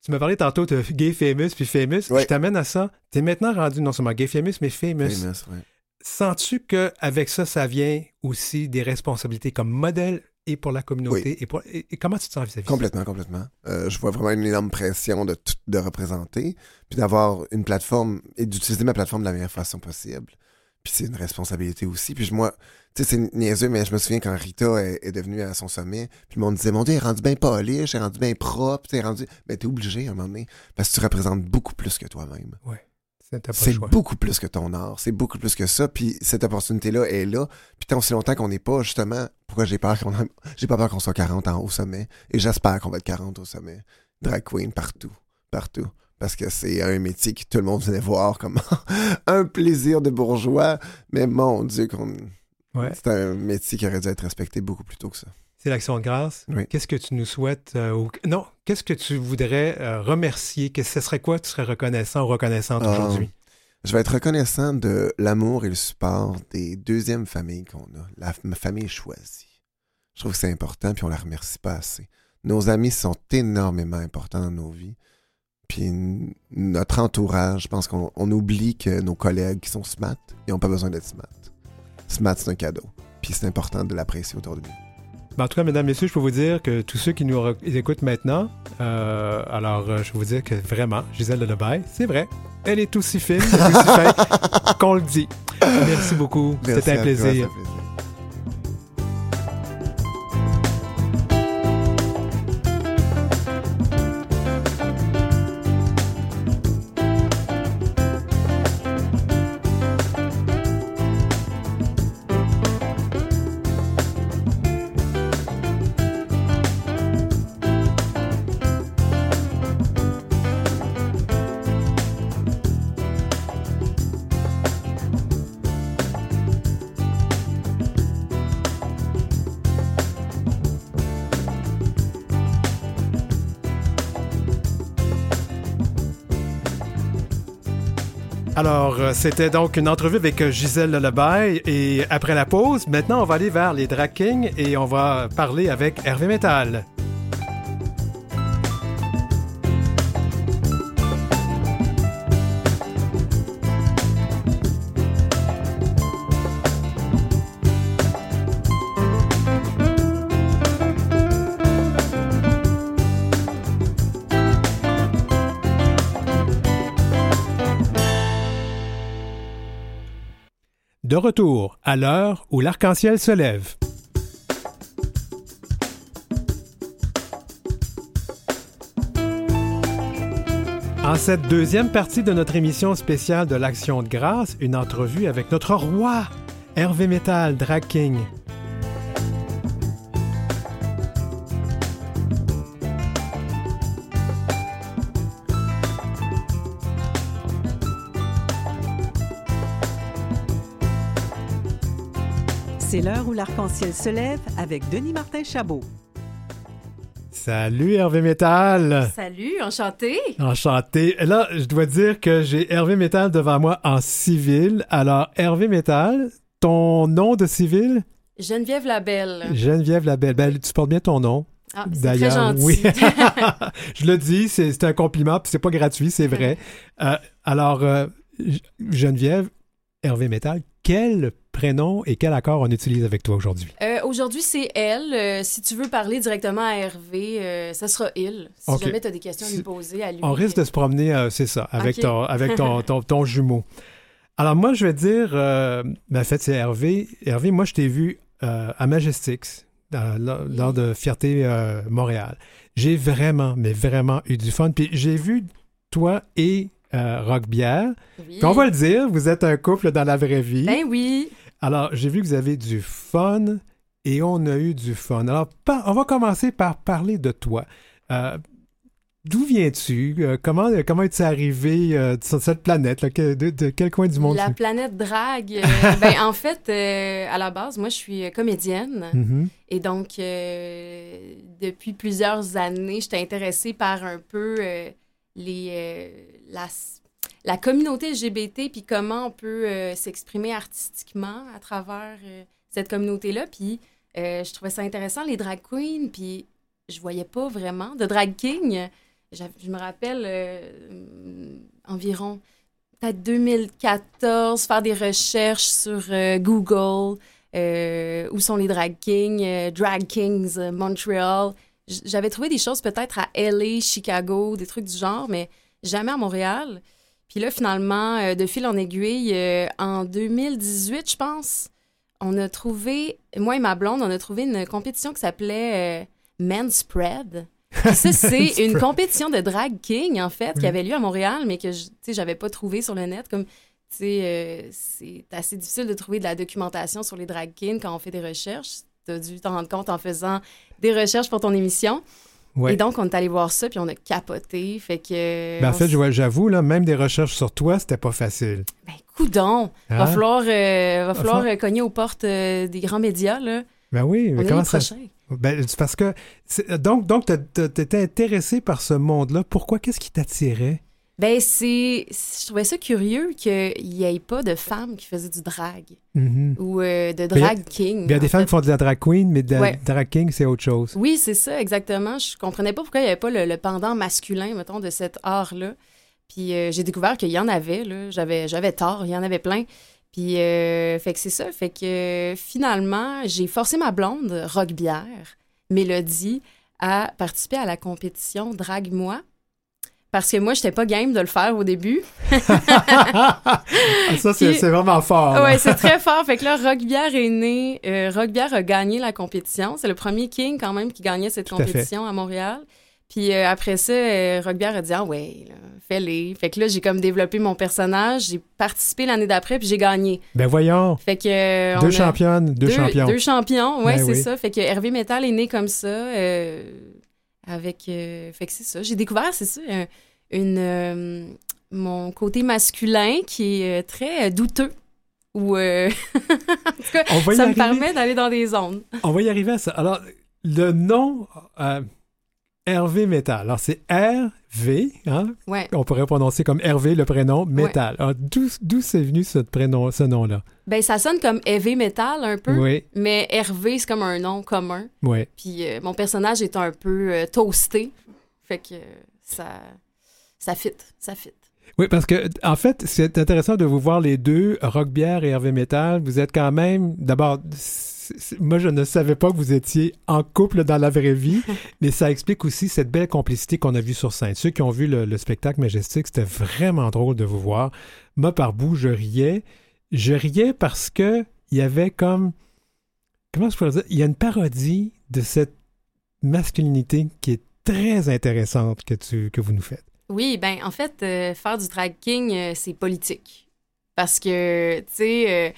tu m'as parlé tantôt de gay famous puis famous. Ouais. Je t'amène à ça. Tu es maintenant rendu non seulement gay famous, mais famous. Famous, ouais. Sens-tu qu'avec ça, ça vient aussi des responsabilités comme modèle et pour la communauté? Et, pour, et, et comment tu te sens vis-à-vis? Complètement, complètement. Euh, je vois vraiment une énorme pression de, représenter, puis d'avoir une plateforme et d'utiliser ma plateforme de la meilleure façon possible. Puis c'est une responsabilité aussi. Puis moi, tu sais, c'est niaiseux, mais je me souviens quand Rita est, est devenue à son sommet, puis le monde disait, mon Dieu, elle est rendue bien polish, elle est rendue bien propre, tu es rendu. Ben, t'es obligé à un moment donné, parce que tu représentes beaucoup plus que toi-même. C'est beaucoup plus que ton art, c'est beaucoup plus que ça, puis cette opportunité-là est là. Puis tant aussi longtemps qu'on n'est pas, justement, pourquoi j'ai peur qu'on j'ai pas peur qu'on soit 40 ans au sommet, et j'espère qu'on va être 40 au sommet. Drag queen partout, partout parce que c'est un métier que tout le monde venait voir comme un plaisir de bourgeois, mais mon Dieu, qu'on... c'est un métier qui aurait dû être respecté beaucoup plus tôt que ça. C'est l'action de grâce. Qu'est-ce que tu nous souhaites euh, Non, qu'est-ce que tu voudrais euh, remercier? Que ce serait quoi tu serais reconnaissant ou reconnaissante ah, aujourd'hui? Je vais être reconnaissant de l'amour et le support des deuxièmes familles qu'on a, la famille choisie. Je trouve que c'est important, puis on la remercie pas assez. Nos amis sont énormément importants dans nos vies. Puis notre entourage, je pense qu'on oublie que nos collègues qui sont smart, ils n'ont pas besoin d'être smart. Smart, c'est un cadeau. Puis c'est important de l'apprécier autour de nous. Ben, en tout cas, mesdames, messieurs, je peux vous dire que tous ceux qui nous écoutent maintenant, euh, alors euh, je peux vous dire que vraiment, Gisèle Lebaille, c'est vrai, elle est aussi fine, aussi fine qu'on le dit. Merci beaucoup. C'était un plaisir. C'était donc une entrevue avec Gisèle Lebaille et après la pause, maintenant on va aller vers les drag kings et on va parler avec Hervé Metal. De retour à l'heure où l'arc-en-ciel se lève. En cette deuxième partie de notre émission spéciale de l'Action de grâce, une entrevue avec notre roi, Hervé Metal, Drag King. C'est l'heure où l'arc-en-ciel se lève avec Denis Martin Chabot. Salut Hervé Métal. Salut, enchanté. Enchanté. Là, je dois dire que j'ai Hervé Métal devant moi en civil. Alors, Hervé Métal, ton nom de civil? Geneviève Labelle. Geneviève Labelle. Ben, tu portes bien ton nom. Ah, c'est très gentil. Oui. je le dis, c'est un compliment, puis c'est pas gratuit, c'est vrai. Euh, alors, euh, Geneviève, Hervé Métal, quel prénom et quel accord on utilise avec toi aujourd'hui? Euh, aujourd'hui, c'est elle. Euh, si tu veux parler directement à Hervé, euh, ça sera il. Si jamais tu as des questions à lui poser à lui. On risque de se promener, c'est ça, avec, ton, avec ton, ton, jumeau. Alors moi, je vais dire, ben, en fait, c'est Hervé. Hervé, moi, je t'ai vu à Majestix, lors de Fierté Montréal. J'ai vraiment, mais vraiment eu du fun. Puis j'ai vu toi et euh, Rock Bière. On va le dire, vous êtes un couple dans la vraie vie. Ben oui. Alors, j'ai vu que vous avez du fun et on a eu du fun. Alors, on va commencer par parler de toi. Euh, d'où viens-tu? Euh, comment comment es-tu arrivé euh, sur cette planète? De, quel coin du monde? La planète drague. ben, en fait, à la base, moi, je suis comédienne. Mm-hmm. Et donc, depuis plusieurs années, je suis intéressée par un peu les, la, la communauté LGBT, puis comment on peut euh, s'exprimer artistiquement à travers euh, cette communauté-là. Puis euh, je trouvais ça intéressant, les drag queens, puis je voyais pas vraiment de drag king. Je me rappelle environ peut-être 2014, faire des recherches sur Google, où sont les drag kings, Drag Kings Montreal. J'avais trouvé des choses peut-être à LA, Chicago, des trucs du genre, mais jamais à Montréal. Puis là, finalement, euh, de fil en aiguille, euh, en 2018, je pense, on a trouvé, moi et ma blonde, on a trouvé une compétition qui s'appelait euh, Men's Spread. Ça, c'est une compétition de drag king, en fait, qui avait lieu à Montréal, mais que je j'avais pas trouvé sur le net. Comme, c'est assez difficile de trouver de la documentation sur les drag kings quand on fait des recherches. Tu as dû t'en rendre compte en faisant des recherches pour ton émission. Et donc, on est allé voir ça, puis on a capoté. Fait que. Ben, en fait, j'avoue, là, même des recherches sur toi, c'était pas facile. Ben, coudon! Il Va hein? falloir, euh, va falloir euh, cogner aux portes euh, des grands médias, là. Ben oui, mais comment ça. Ben, parce que. Donc, donc tu étais intéressé par ce monde-là. Pourquoi? Qu'est-ce qui t'attirait? Ben, c'est. Je trouvais ça curieux qu'il n'y ait pas de femmes qui faisaient du drag. Mm-hmm. Ou euh, de drag king. Il y a des femmes qui font de la drag queen, mais de drag king, c'est autre chose. Oui, c'est ça, exactement. Je comprenais pas pourquoi il n'y avait pas le, pendant masculin, mettons, de cet art-là. Puis euh, j'ai découvert qu'il y en avait, là. J'avais, j'avais tort, il y en avait plein. Puis, euh, fait que c'est ça. Fait que finalement, j'ai forcé ma blonde, Rock Bière, Mélodie, à participer à la compétition Drag-moi parce que moi, j'étais pas game de le faire au début. Ah, ça, c'est vraiment fort. Oui, c'est très fort. Fait que là, Rockbière est né. Euh, a gagné la compétition. C'est le premier King, quand même, qui gagnait cette compétition à, Montréal. Puis euh, après ça, euh, a dit Ah ouais, fais-les. Fait que là, j'ai comme développé mon personnage. J'ai participé l'année d'après, puis j'ai gagné. Ben voyons. Fait que. deux championnes, deux, champions. Deux champions, ouais, ben c'est ça. Fait que Hervé Metal est né comme ça. Avec. Euh, fait que c'est ça. J'ai découvert, c'est ça, une, euh, mon côté masculin qui est euh, très douteux. Ou. en tout cas, ça me permet d'aller dans des zones. On va y arriver à ça. Alors, le nom. Hervé Metal. Alors, c'est R-V, hein? Ouais. On pourrait prononcer comme Hervé, le prénom, Metal. Alors, d'où c'est venu ce prénom, ce nom-là? Ben, ça sonne comme Hervé Metal un peu. Oui. Mais Hervé, c'est comme un nom commun. Oui. Puis euh, mon personnage est un peu euh, toasté. Fait que ça, ça fit, ça fit. Oui, parce que, en fait, c'est intéressant de vous voir les deux, Rockbière et Hervé Metal. Vous êtes quand même, d'abord, moi, je ne savais pas que vous étiez en couple dans la vraie vie, mais ça explique aussi cette belle complicité qu'on a vue sur scène. Ceux qui ont vu le, spectacle Majestic, c'était vraiment drôle de vous voir. Moi, par bout, je riais. Je riais parce que il y avait comme. Comment je pourrais dire? Il y a une parodie de cette masculinité qui est très intéressante que, tu, que vous nous faites. Oui, ben en fait, euh, faire du tracking, euh, c'est politique. Parce que, tu sais, euh,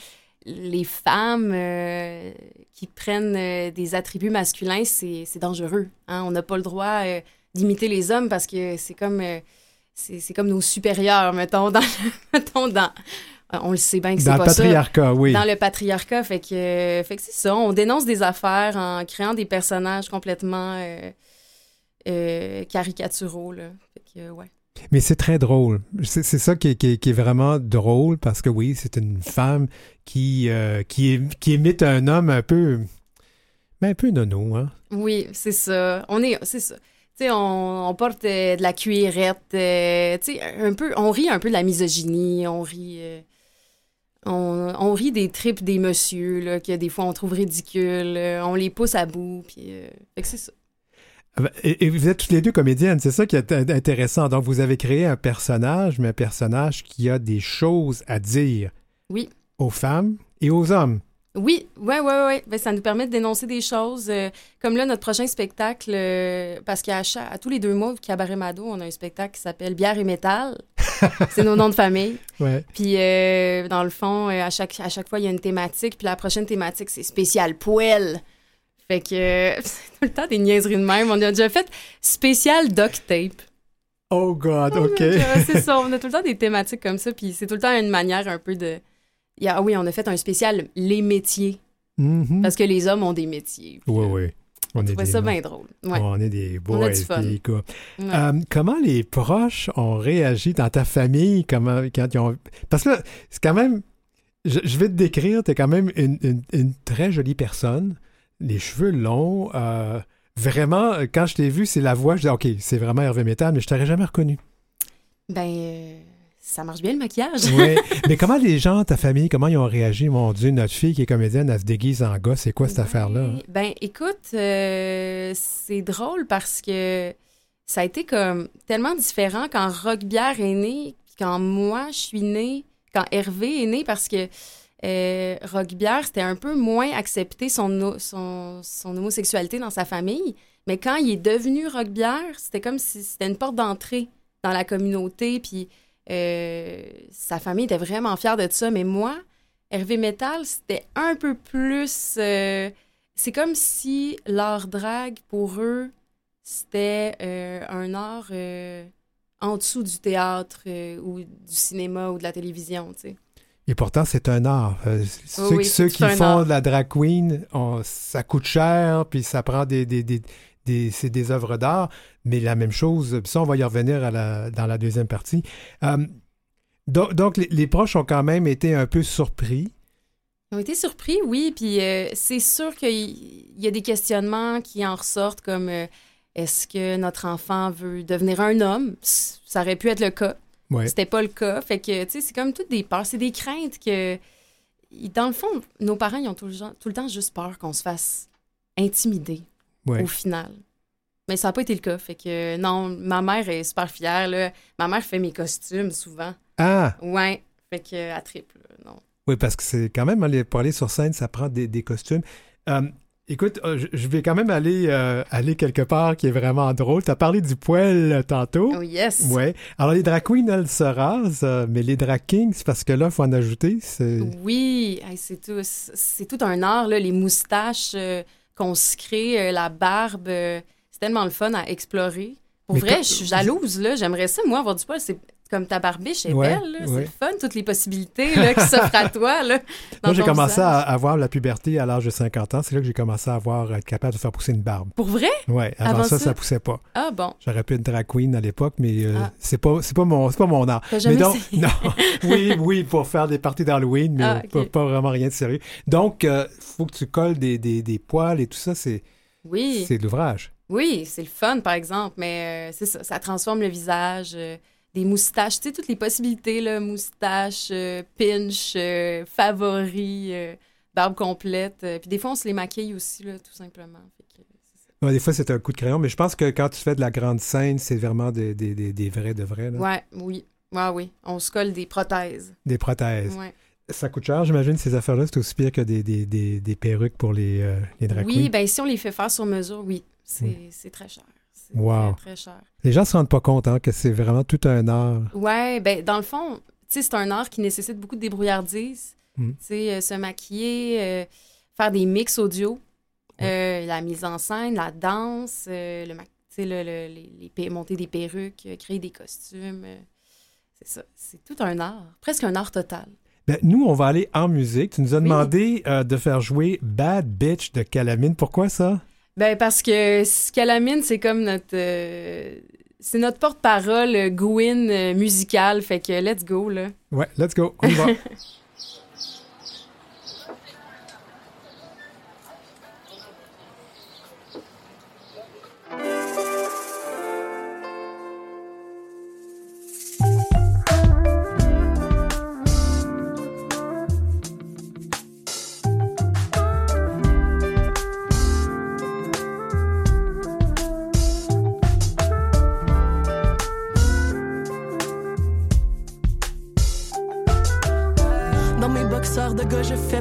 les femmes euh, qui prennent euh, des attributs masculins, c'est dangereux. Hein? On n'a pas le droit euh, d'imiter les hommes parce que c'est comme, c'est comme nos supérieurs, mettons, dans, mettons, dans on le sait bien que c'est pas ça. Dans le patriarcat, oui. Dans le patriarcat, fait que, fait que c'est ça. On dénonce des affaires en créant des personnages complètement caricaturaux, là. Fait que, ouais. Mais c'est très drôle. C'est ça qui est, vraiment drôle parce que oui, c'est une femme qui, euh, qui, qui imite un homme un peu. Ben, un peu nono, hein? Oui, c'est ça. On est. C'est ça. Sais, on, porte euh, de la cuirette. Euh, tu sais, un peu. On rit un peu de la misogynie. On rit. on, rit des tripes des messieurs, là, que des fois on trouve ridicules. on les pousse à bout. Puis. c'est ça. Ah ben, et, vous êtes toutes les deux comédiennes, c'est ça qui est intéressant. Donc, vous avez créé un personnage, mais un personnage qui a des choses à dire. Oui. Aux femmes et aux hommes. Oui, oui, oui, oui. Ben, ça nous permet de dénoncer des choses. Euh, comme là, notre prochain spectacle, euh, parce qu'à à tous les deux mois, au Cabaret Mado, on a un spectacle qui s'appelle Bière et métal. c'est nos noms de famille. Ouais. Puis, euh, dans le fond, à, chaque, à chaque fois, il y a une thématique. Puis la prochaine thématique, c'est spécial poêle. Fait que c'est tout le temps des niaiseries de même. On a déjà fait spécial duct tape. Oh God, OK. C'est ça, on a tout le temps des thématiques comme ça, puis c'est tout le temps une manière un peu de... Ah oui, on a fait un spécial les métiers. Mm-hmm. Parce que les hommes ont des métiers. Oui, oui. On, on ça bien drôle. Ouais. on est des boys. Euh, comment les proches ont réagi dans ta famille? Comment, quand ils ont... Parce que c'est quand même... Je, vais te décrire, tu es quand même une, une, très jolie personne les cheveux longs. Euh, vraiment, quand je t'ai vu, c'est la voix. Je dis, OK, c'est vraiment Hervé Métal, mais je t'aurais jamais reconnu. Ben, euh, ça marche bien le maquillage. oui. Mais comment les gens, ta famille, comment ils ont réagi? Mon Dieu, notre fille qui est comédienne, elle se déguise en gars. C'est quoi cette affaire-là? Ben, écoute, euh, c'est drôle parce que ça a été comme tellement différent quand Rock Bière est né. Quand moi, je suis née, quand Hervé est né, parce que euh, Roquebière, c'était un peu moins accepté son, homosexualité dans sa famille. Mais quand il est devenu Roquebière, c'était comme si c'était une porte d'entrée dans la communauté. Puis euh, sa famille était vraiment fière de ça. Mais moi, Hervé Metal, c'était un peu plus. Euh, c'est comme si l'art drag, pour eux, c'était euh, un art en dessous du théâtre ou du cinéma ou de la télévision, tu sais. Et pourtant, c'est un art. ceux, ceux qui font de la drag queen, ça coûte cher, puis ça prend des, des, des, c'est des œuvres d'art, mais la même chose, ça, on va y revenir dans la deuxième partie. Donc, les, proches ont quand même été un peu surpris. Ils ont été surpris, oui. Puis euh, c'est sûr qu'il y a des questionnements qui en ressortent, comme euh, est-ce que notre enfant veut devenir un homme? Ça aurait pu être le cas. Ouais. C'était pas le cas. Fait que, tu sais, c'est comme toutes des peurs, c'est des craintes que. Dans le fond, nos parents, ils ont tout le, tout le temps juste peur qu'on se fasse intimider au final. Mais ça n'a pas été le cas. Fait que non, ma mère est super fière. Là. Ma mère fait mes costumes souvent. Ah! Ouais. Fait que à triple, non. Oui, parce que c'est quand même, pour aller sur scène, ça prend des, costumes. Euh, écoute, euh, je vais quand même aller, euh, aller quelque part qui est vraiment drôle. Tu as parlé du poêle tantôt. Oh yes. Ouais. Alors, les drag queens, elles se rasent, mais les drag kings, parce que là, il faut en ajouter. Oui, c'est tout, c'est tout un art, là, les moustaches qu'on se crée, la barbe. c'est tellement le fun à explorer. Pour vrai, je suis jalouse, là. J'aimerais ça, moi, avoir du poil. C'est comme ta barbiche est belle, c'est fun, toutes les possibilités là, qui s'offrent à toi. Là, Moi, j'ai commencé à avoir la puberté à l'âge de 50 ans. C'est là que j'ai commencé à avoir être capable de faire pousser une barbe. Pour vrai? Oui, avant, ça, ça, ne poussait pas. Ah bon? J'aurais pu être drag queen à l'époque, mais euh, ah. c'est pas, pas, mon, pas mon art. Mais donc, non, oui, oui, pour faire des parties d'Halloween, mais ah, pas, vraiment rien de sérieux. Donc, il euh, faut que tu colles des, des, des poils et tout ça, c'est oui. c'est de l'ouvrage. Oui, c'est le fun, par exemple, mais euh, c'est ça, ça transforme le visage des moustaches, tu sais, toutes les possibilités, là, moustaches, euh, pinch, euh, favoris, euh, barbe complète. puis des fois, on se les maquille aussi, là, tout simplement. des fois, c'est un coup de crayon, mais je pense que quand tu fais de la grande scène, c'est vraiment des, des, des, vrais de vrais. Là. Ouais, oui. Ouais, oui. On se colle des prothèses. Des prothèses. Ouais. Ça coûte cher, j'imagine, ces affaires-là. C'est aussi pire que des, des, perruques pour les, les drag Oui, bien, si on les fait faire sur mesure, oui. C'est très cher. Wow. Très, cher. Les gens se rendent pas compte hein, que c'est vraiment tout un art. Ouais, ben dans le fond, c'est un art qui nécessite beaucoup de débrouillardise. Mm. Euh, se maquiller, euh, faire des mix audio, euh, la mise en scène, la danse, le, le, le, les, monter des perruques, créer des costumes. c'est ça. C'est tout un art, presque un art total. Ben, nous, on va aller en musique. Tu nous as demandé de faire jouer Bad Bitch de Calamine. Pourquoi ça? Ben parce que Scalamine, c'est comme notre euh, c'est notre porte-parole euh, Gwyn euh, musicale, fait que let's go là. Ouais, let's go, on y va.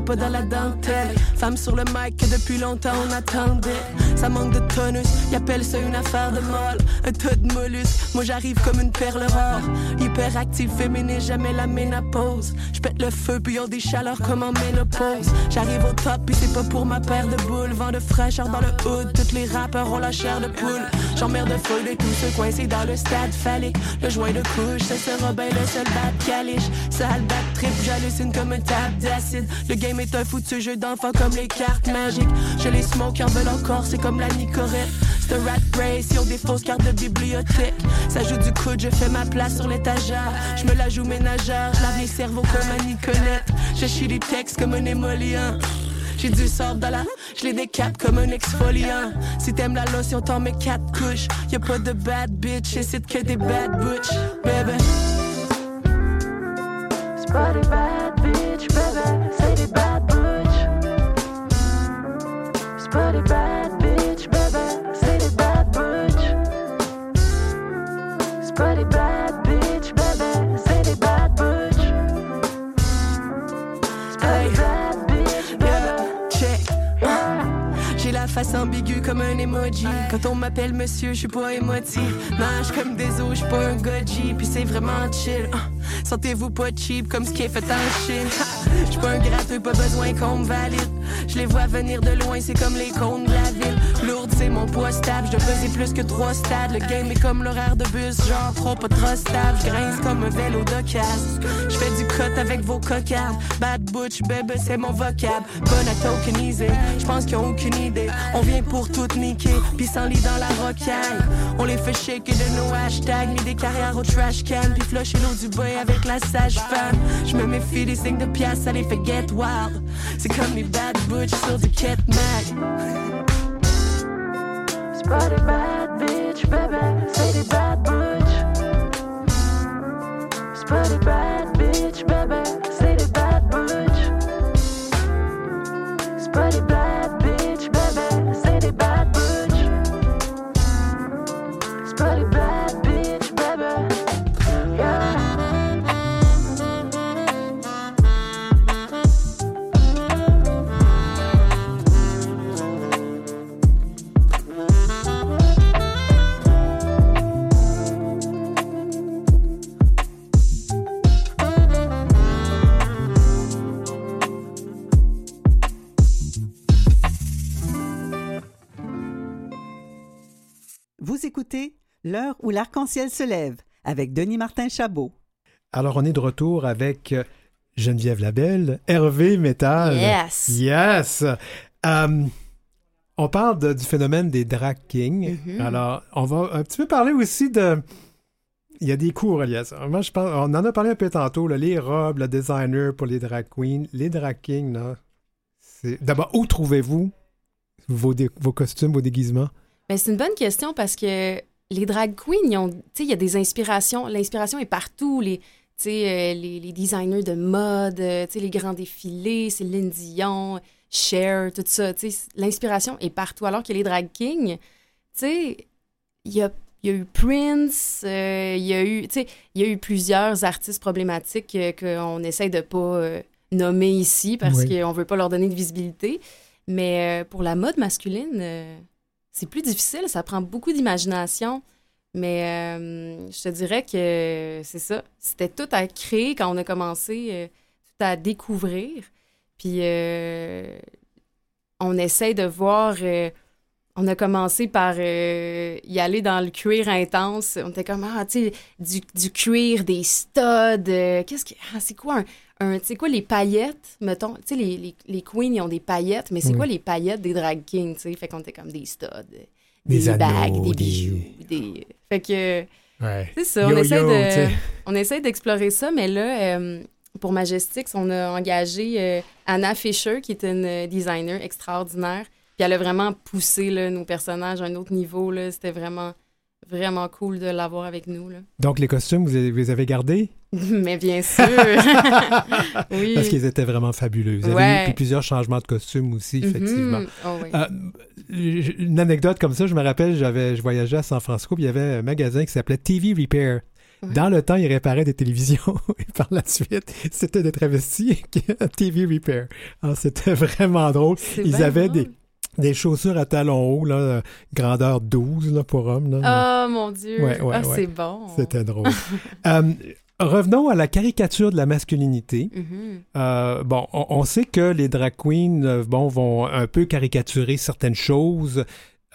pas dans la dentelle. Femme sur le mic que depuis longtemps on attendait. Ça manque de tonus, y appelle ça une affaire de molle. Un tas de mollusques, moi j'arrive comme une perle rare. Hyper active, féminine, jamais la ménopause. J'pète le feu puis ont des chaleurs comme en ménopause. J'arrive au top puis c'est pas pour ma paire de boules. Vent de fraîcheur dans le hood, tous les rappeurs ont la chair de poule. J'emmerde de feu de tous ceux coincés dans le stade phallique. Le joint de couche, ça sera bien le seul bat caliche. Sale bat trip, j'hallucine comme un tap d'acide. Le game est un foutu jeu d'enfant comme les cartes magiques. Je les smoke en veulent encore, c'est comme la Nicorette. C'est un rat race, ils des fausses cartes de bibliothèque. Ça joue du coude, je fais ma place sur l'étagère. Je me la joue ménagère, lave les cerveaux comme un Nicolette. Je chie des textes comme un émollient. J'ai du sort dans la, je les décape comme un exfoliant. Si t'aimes la lotion, t'en mets quatre couches. Y'a pas de bad bitch, c'est que des bad butch, baby. Quand on m'appelle monsieur, je suis pas émotif. Nage comme des os, je suis pas un goji. Puis c'est vraiment chill. Ah, Sentez-vous pas cheap comme ce qui est fait en Chine. Je pas un gratteux, pas besoin qu'on me valide. Je les vois venir de loin, c'est comme les cônes de la ville. Lourde, c'est mon poids stable. Je peser plus que trois stades. Le game est comme l'horaire de bus, genre trop pas trop stable. Je grince comme un vélo d'occasion. Je fais du cut avec vos cocardes. Bad butch, bébé, c'est mon vocable. Bonne à tokeniser, je pense qu'ils ont aucune idée. On vient pour tout niquer, puis lit dans la rocaille. On les fait shaker de nos hashtags, mis des carrières au trash can, puis flusher l'eau du boy avec la sage-femme. Je me méfie des signes de pièces, ça les fait get wild. C'est comme les bad butch sur du cat mag. C'est pas des bad bitch, bébé, c'est des bad butch. C'est pas des bad Vous écoutez L'heure où l'arc-en-ciel se lève avec Denis Martin Chabot. Alors, on est de retour avec euh, Geneviève Labelle, Hervé Métal. Yes. Yes! Euh, on parle de- du phénomène des drag kings. Mhm. Alors, on va un petit peu parler aussi de. Il y a des cours liés à ça. Moi, je pense, on en a parlé un peu tantôt, là, les robes, le designer pour les drag queens. Les drag kings, là, c'est. D'abord, où trouvez-vous vos, dé- vos costumes, vos déguisements? Ben, c'est une bonne question parce que les drag queens, il y a des inspirations. L'inspiration est partout. Les, euh, les, les designers de mode, euh, les grands défilés, Céline Dion, Cher, tout ça. L'inspiration est partout. Alors que les drag kings, il y a, y a eu Prince, euh, il y a eu, y a eu plusieurs artistes problématiques euh, qu'on essaye de pas euh, nommer ici parce Oui. qu'on veut pas leur donner de visibilité. Mais pour la mode masculine, c'est plus difficile, ça prend beaucoup d'imagination. Mais euh, je te dirais que c'est ça. C'était tout à créer quand on a commencé, euh, tout à découvrir. Puis euh, on essaie de voir. on a commencé par y aller dans le cuir intense. On était comme, ah, tu sais, du, du cuir, des studs. Qu'est-ce que. Ah, c'est quoi un. Un tu sais quoi, les paillettes, mettons. Tu sais, les, les, les queens, ils ont des paillettes, mais c'est Oui. quoi les paillettes des drag kings, tu sais? Fait qu'on était comme des studs, Des des, anneaux, bagues, des bijoux. Des... Fait que. Ouais. C'est ça, on essaie de, on essaie d'explorer ça, mais là, euh, pour Majestix, on a engagé euh, Anna Fisher, qui est une euh, designer extraordinaire. Puis elle a vraiment poussé là, nos personnages à un autre niveau. là. C'était vraiment, vraiment cool de l'avoir avec nous. Là. Donc, les costumes, vous les avez gardés? mais bien sûr! oui. Parce qu'ils étaient vraiment fabuleux. Vous avez Ouais. eu puis plusieurs changements de costumes aussi, effectivement. Mhm. Oh, oui. Euh, une anecdote comme ça, je me rappelle, j'avais, je voyageais à San Francisco, puis il y avait un magasin qui s'appelait TV Repair. Ouais. Dans le temps, ils réparaient des télévisions et par la suite, c'était des travestis à TV Repair. C'était vraiment drôle. Ils avaient drôle. des, des chaussures à talons hauts, là, grandeur 12 là, pour hommes. là. Oh mon Dieu! Ouais, ouais, ah, ouais. c'est bon! C'était drôle. Euh, revenons à la caricature de la masculinité. Mhm. Euh, bon, on, on sait que les drag queens euh, bon, vont un peu caricaturer certaines choses.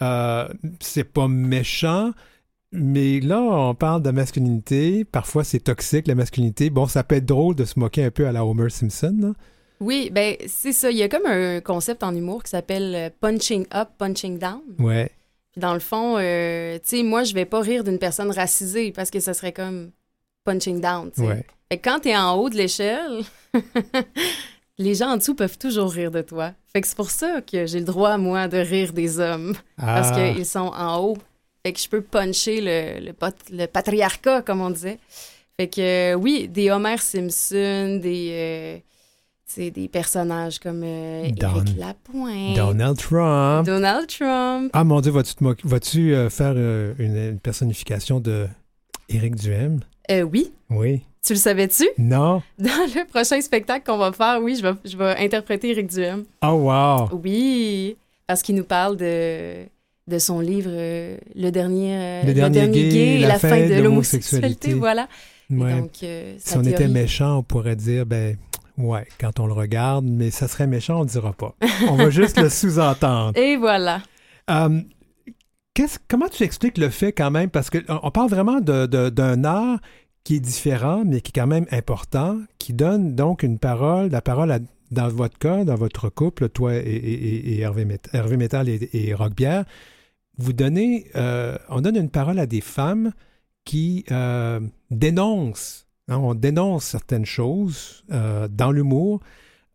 Euh, c'est pas méchant, mais là, on parle de masculinité. Parfois, c'est toxique, la masculinité. Bon, ça peut être drôle de se moquer un peu à la Homer Simpson. là. Oui, ben c'est ça. Il y a comme un concept en humour qui s'appelle punching up, punching down. Ouais. Dans le fond, euh, tu sais, moi, je vais pas rire d'une personne racisée parce que ça serait comme punching down, tu. Ouais. Fait que quand t'es en haut de l'échelle, les gens en dessous peuvent toujours rire de toi. Fait que c'est pour ça que j'ai le droit, moi, de rire des hommes. Parce Ah, qu'ils sont en haut. Fait que je peux puncher le, le, pot- le patriarcat, comme on disait. Fait que, euh, oui, des Homer Simpson, des... euh, tu sais, des personnages comme euh, Don- Éric Lapointe, Donald Trump. Donald Trump. Ah mon Dieu, vas-tu, vas-tu euh, faire euh, une, une personnification de Éric Duhem? Euh, oui, Oui. tu le savais-tu? Non? Dans le prochain spectacle qu'on va faire, oui, je vais, je vais interpréter Éric Duhem. Oh wow! Oui. parce qu'il nous parle de, de son livre euh, Le dernier, euh, Le dernier gay et la fin de l'homosexualité. Voilà. Ouais. Donc, euh, Si on était méchant, on pourrait dire, ben, ouais, quand on le regarde, mais ça serait méchant, on ne dira pas. On va juste le sous-entendre. Et voilà. Euh, comment tu expliques le fait quand même, parce qu'on on parle vraiment d'un art qui est différent, mais qui est quand même important, qui donne donc une parole, la parole dans votre cas, dans votre couple, toi et, Hervé, Met- Hervé Metal et, et vous donnez, euh, on donne une parole à des femmes qui euh, dénoncent, hein, on dénonce certaines choses euh, dans l'humour.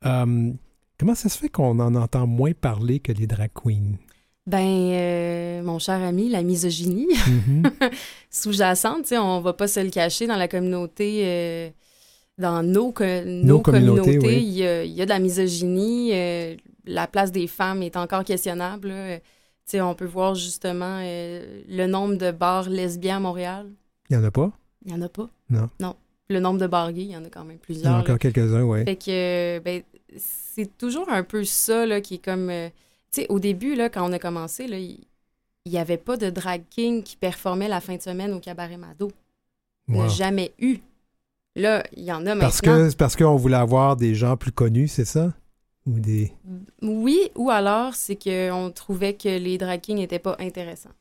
Comment ça se fait qu'on en entend moins parler que les drag queens? Ben, euh, mon cher ami, la misogynie Mhm. sous-jacente, on va pas se le cacher dans la communauté, euh, dans nos, nos, Nos communautés, communautés, oui. il y, a, il y a de la misogynie. euh, la place des femmes est encore questionnable. là. On peut voir justement le nombre de bars lesbiens à Montréal. Il n'y en a pas? Il y en a pas. Non. Non. Le nombre de bars gays, il y en a quand même Il y en plusieurs. a encore quelques-uns, oui. Fait que, ben, c'est toujours un peu ça, là, qui est comme... tu sais, au début, là, quand on a commencé, là, il n'y avait pas de drag king qui performait la fin de semaine au Cabaret Mado. Il n'y en a Wow. jamais eu. Là, il y en a Parce maintenant. que parce qu'on voulait avoir des gens plus connus, c'est ça? Ou des. Oui, ou alors, c'est qu'on trouvait que les drag kings n'étaient pas intéressants.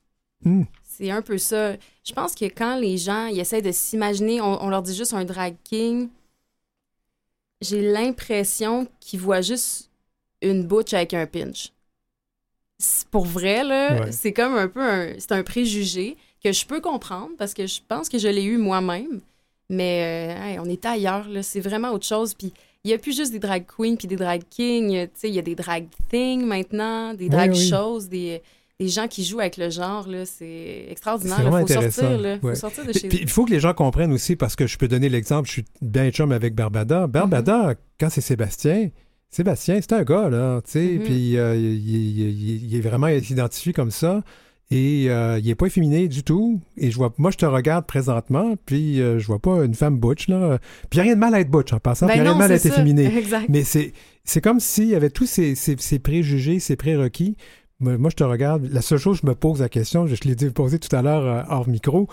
Hmm. C'est un peu ça. Je pense que quand les gens ils essaient de s'imaginer, on, on leur dit juste un drag king, j'ai l'impression qu'ils voient juste une butch avec un pinch. Pour vrai, là, Ouais. c'est comme un peu un, c'est un préjugé que je peux comprendre parce que je pense que je l'ai eu moi-même. Mais euh, hey, on est ailleurs, là. C'est vraiment autre chose. Puis il n'y a plus juste des drag queens puis des drag kings. Il y a des drag things maintenant, des drag oui. shows, des, des gens qui jouent avec le genre, là. C'est extraordinaire. C'est Il faut ouais. sortir de chez il faut que les gens comprennent aussi, parce que je peux donner l'exemple, je suis bien chum avec Barbada. Barbada, quand c'est Sébastien, Sébastien, c'est un gars, là, tu sais, Mhm. puis euh, il, il- il- il est vraiment identifié comme ça. Et euh, il est pas efféminé du tout. Et je vois, moi, je te regarde présentement, puis euh, je vois pas une femme butch, là. Puis il n'y a rien de mal à être butch, en passant. puis Ben il n'y a rien de mal à être efféminé. Exact. Mais c'est, c'est comme s'il y avait tous ces, ces- ces préjugés, ces prérequis. Moi, je te regarde. La seule chose, je me pose la question, je, je l'ai dit posé tout à l'heure euh, hors micro.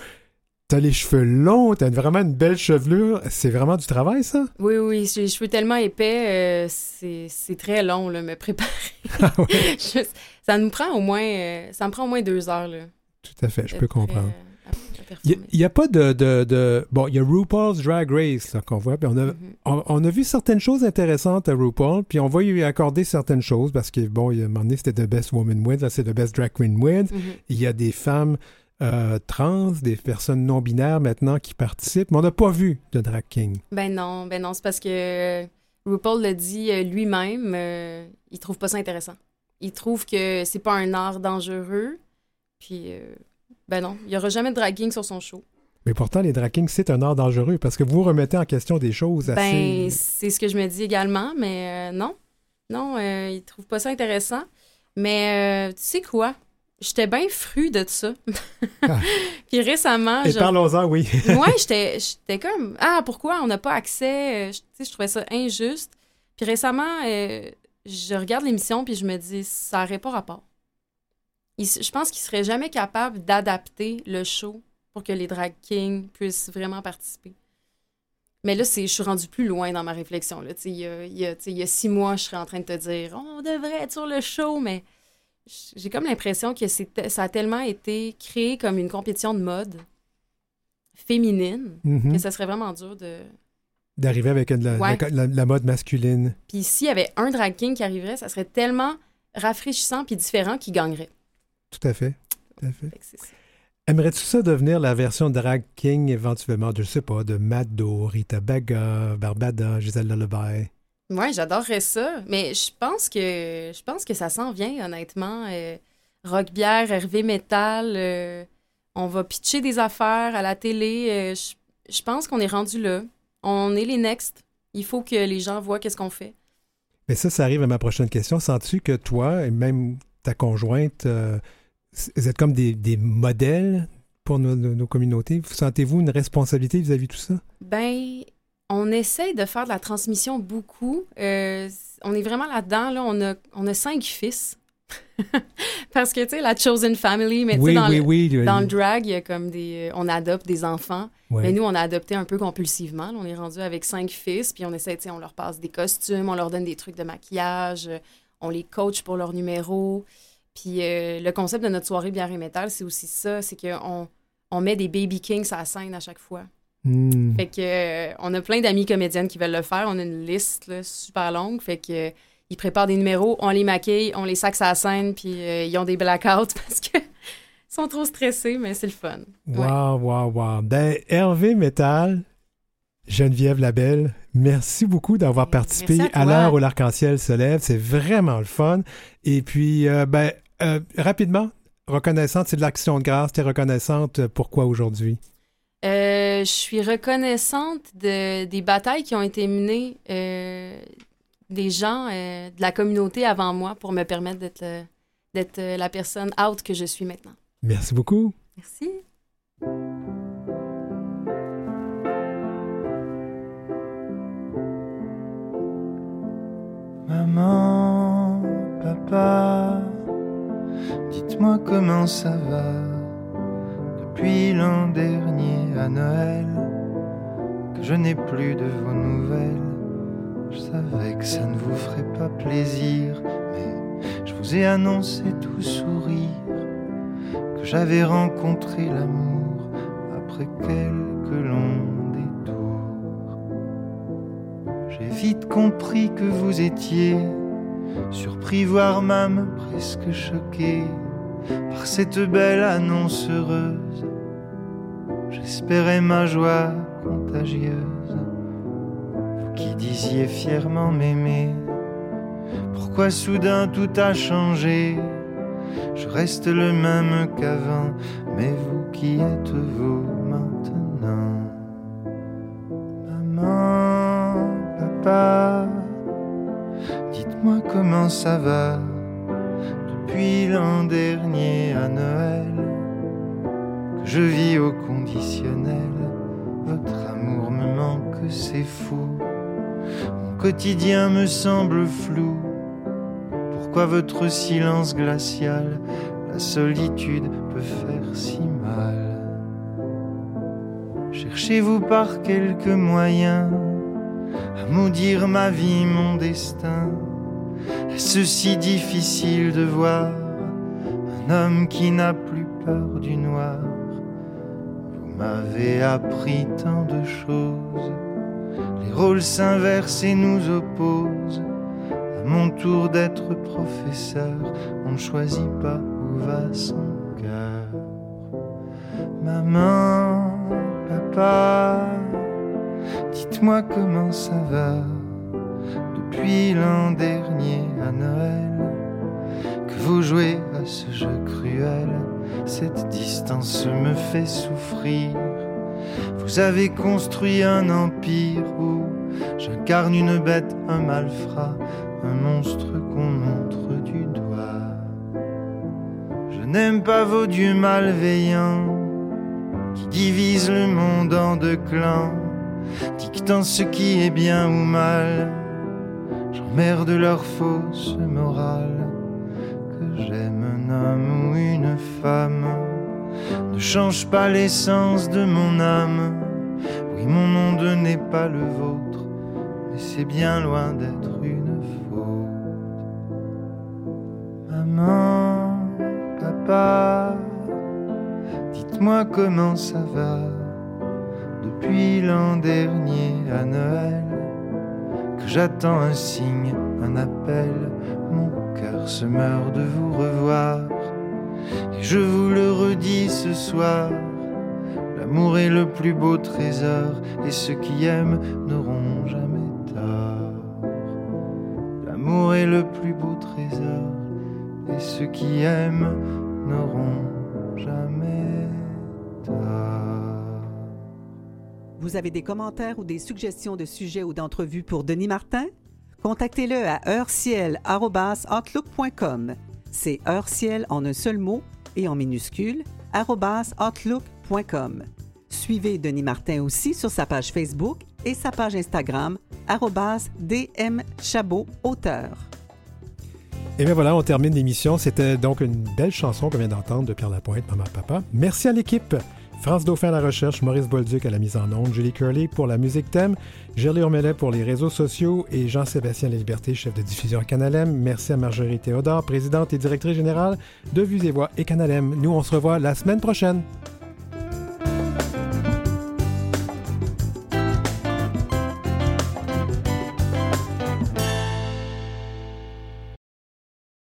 T'as les cheveux longs, t'as vraiment une belle chevelure. C'est vraiment du travail, ça? Oui, oui, j'ai les cheveux tellement épais, euh, c'est très long, là, me préparer. Ah Je- ça nous prend au moins, euh, ça me prend au moins deux heures, là. tout à fait, je peux comprendre. euh, Il n'y a, pas de, de, de- Bon, il y a RuPaul's Drag Race là, qu'on voit. Puis on, a, Mhm. on, on a vu certaines choses intéressantes à RuPaul, puis on va lui accorder certaines choses parce que, bon, il y a un moment donné, c'était The Best Woman Wins, là, c'est The Best Drag Queen Wins. Mhm. Il y a des femmes euh, trans, des personnes non-binaires maintenant qui participent, mais on n'a pas vu de drag king. Ben non, ben non, c'est parce que RuPaul le dit euh, lui-même, euh, il trouve pas ça intéressant. Il trouve que c'est pas un art dangereux, puis euh, ben non, il y aura jamais de drag king sur son show. Mais pourtant, les drag kings, c'est un art dangereux parce que vous remettez en question des choses Ben, assez... c'est ce que je me dis également, mais euh, non. Non, euh, il trouve pas ça intéressant. Mais euh, tu sais quoi? J'étais bien fru de ça. Ah. Puis récemment, Et je... parlons-en, oui. moi, j'étais j'étais comme Ah, pourquoi on n'a pas accès? Euh, je- Tu sais, je trouvais ça injuste. Puis récemment, euh, je regarde l'émission puis je me dis Ça n'aurait pas rapport. Il je pense qu'ils seraient jamais capables d'adapter le show pour que les drag kings puissent vraiment participer. Mais là, c'est, je suis rendue plus loin dans ma réflexion. Là. Il, y a, il y a- tu sais, il y a six mois, je serais en train de te dire on devrait être sur le show, mais j'ai comme l'impression que ça a tellement été créé comme une compétition de mode féminine Mhm. que ça serait vraiment dur de. D'arriver avec la, Ouais. la- la- la mode masculine. Puis s'il y avait un drag king qui arriverait, ça serait tellement rafraîchissant puis différent qu'il gagnerait. Tout à fait. Tout à fait. Aimerais-tu ça devenir la version drag king éventuellement, je sais pas, de Mado, Rita Baga, Barbada, Gisèle Lullaby? Ouais, j'adorerais ça, mais je pense que je pense que ça s'en vient honnêtement. Euh, rock bière, Hervé Metal, euh, on va pitcher des affaires à la télé. euh, je, je pense qu'on est rendu là. On est les next. Il faut que les gens voient qu'est-ce qu'on fait. Mais ça, ça arrive à ma prochaine question. Sens-tu que toi et même ta conjointe, euh, vous êtes comme des, des modèles pour nos, nos- nos communautés? Vous Sentez-vous une responsabilité vis-à-vis de tout ça? Ben, on essaye de faire de la transmission beaucoup. Euh, on est vraiment là-dedans. Là. On, a, on a cinq fils. Parce que, tu sais, la Chosen Family, mais tu sais, Oui, dans, oui, le, oui. dans le drag, il y a comme des... On adopte des enfants. Mais nous, on a adopté un peu compulsivement. Là, on est rendu avec cinq fils, puis on essaie, tu sais, on leur passe des costumes, on leur donne des trucs de maquillage, euh, on les coach pour leur numéro. Puis euh, le concept de notre soirée bière et métal, c'est aussi ça, c'est qu'on on met des baby kings à la scène à chaque fois. Hmm. Fait que euh, on a plein d'amis comédiennes qui veulent le faire. On a une liste là, super longue. Fait que euh, ils préparent des numéros, on les maquille, on les saxe à la scène, puis euh, ils ont des blackouts parce que ils sont trop stressés, mais c'est le fun. Wow, wow, wow. Ben, Hervé Métal, Geneviève Labelle, merci beaucoup d'avoir participé à l'heure où l'arc-en-ciel se lève. C'est vraiment le fun. Et puis, euh, ben, euh, rapidement, reconnaissante, c'est de l'action de grâce. Tu es reconnaissante. Pourquoi aujourd'hui? Euh, je suis reconnaissante de, des batailles qui ont été menées euh, des gens euh, de la communauté avant moi pour me permettre d'être le- d'être la personne out que je suis maintenant. Merci beaucoup. Merci. Maman, papa, dites-moi comment ça va. Depuis l'an dernier à Noël, que je n'ai plus de vos nouvelles. Je savais que ça ne vous ferait pas plaisir, mais je vous ai annoncé tout sourire que j'avais rencontré l'amour après quelques longs détours. J'ai vite compris que vous étiez surpris, voire même presque choqué par cette belle annonce heureuse. J'espérais ma joie contagieuse. Vous qui disiez fièrement m'aimer, pourquoi soudain tout a changé? Je reste le même qu'avant, mais vous qui êtes vous maintenant Maman, papa, dites-moi comment ça va? Depuis l'an dernier à Noël que je vis au conditionnel. Votre amour me manque, c'est fou. Mon quotidien me semble flou. Pourquoi votre silence glacial, la solitude peut faire si mal? Cherchez-vous par quelques moyens à maudire ma vie, mon destin Est-ce si difficile de voir un homme qui n'a plus peur du noir Vous m'avez appris tant de choses. Les rôles s'inversent et nous opposent. À mon tour d'être professeur, on ne choisit pas où va son cœur. Maman, papa, dites-moi comment ça va depuis l'an dernier à Noël que vous jouez à ce jeu cruel. Cette distance me fait souffrir. Vous avez construit un empire où j'incarne une bête, un malfrat, un monstre qu'on montre du doigt. Je n'aime pas vos dieux malveillants qui divisent le monde en deux clans, dictant ce qui est bien ou mal. J'emmerde leur fausse morale. Que j'aime un homme ou une femme ne change pas l'essence de mon âme. Oui, mon monde n'est pas le vôtre, mais c'est bien loin d'être une faute. Maman, papa, dites-moi comment ça va depuis l'an dernier à Noël j'attends un signe, un appel. Mon cœur se meurt de vous revoir. Et je vous le redis ce soir. L'amour est le plus beau trésor. Et ceux qui aiment n'auront jamais tort. L'amour est le plus beau trésor. Et ceux qui aiment n'auront Vous avez des commentaires ou des suggestions de sujets ou d'entrevues pour Denis Martin? Contactez-le à heurciel.outlook.com. C'est heurciel en un seul mot et en minuscule, outlook.com. Suivez Denis Martin aussi sur sa page Facebook et sa page Instagram, dmchabot auteur. Et bien voilà, on termine l'émission. C'était donc une belle chanson qu'on vient d'entendre de Pierre Lapointe, Maman Papa. Merci à l'équipe. France Dauphin à la recherche, Maurice Bolduc à la mise en onde, Julie Curley pour la musique thème, Gerly pour les réseaux sociaux et Jean-Sébastien Liberté, chef de diffusion à Canalem. Merci à Marjorie Théodore, présidente et directrice générale de Vues et Voix et Canalem. Nous, on se revoit la semaine prochaine.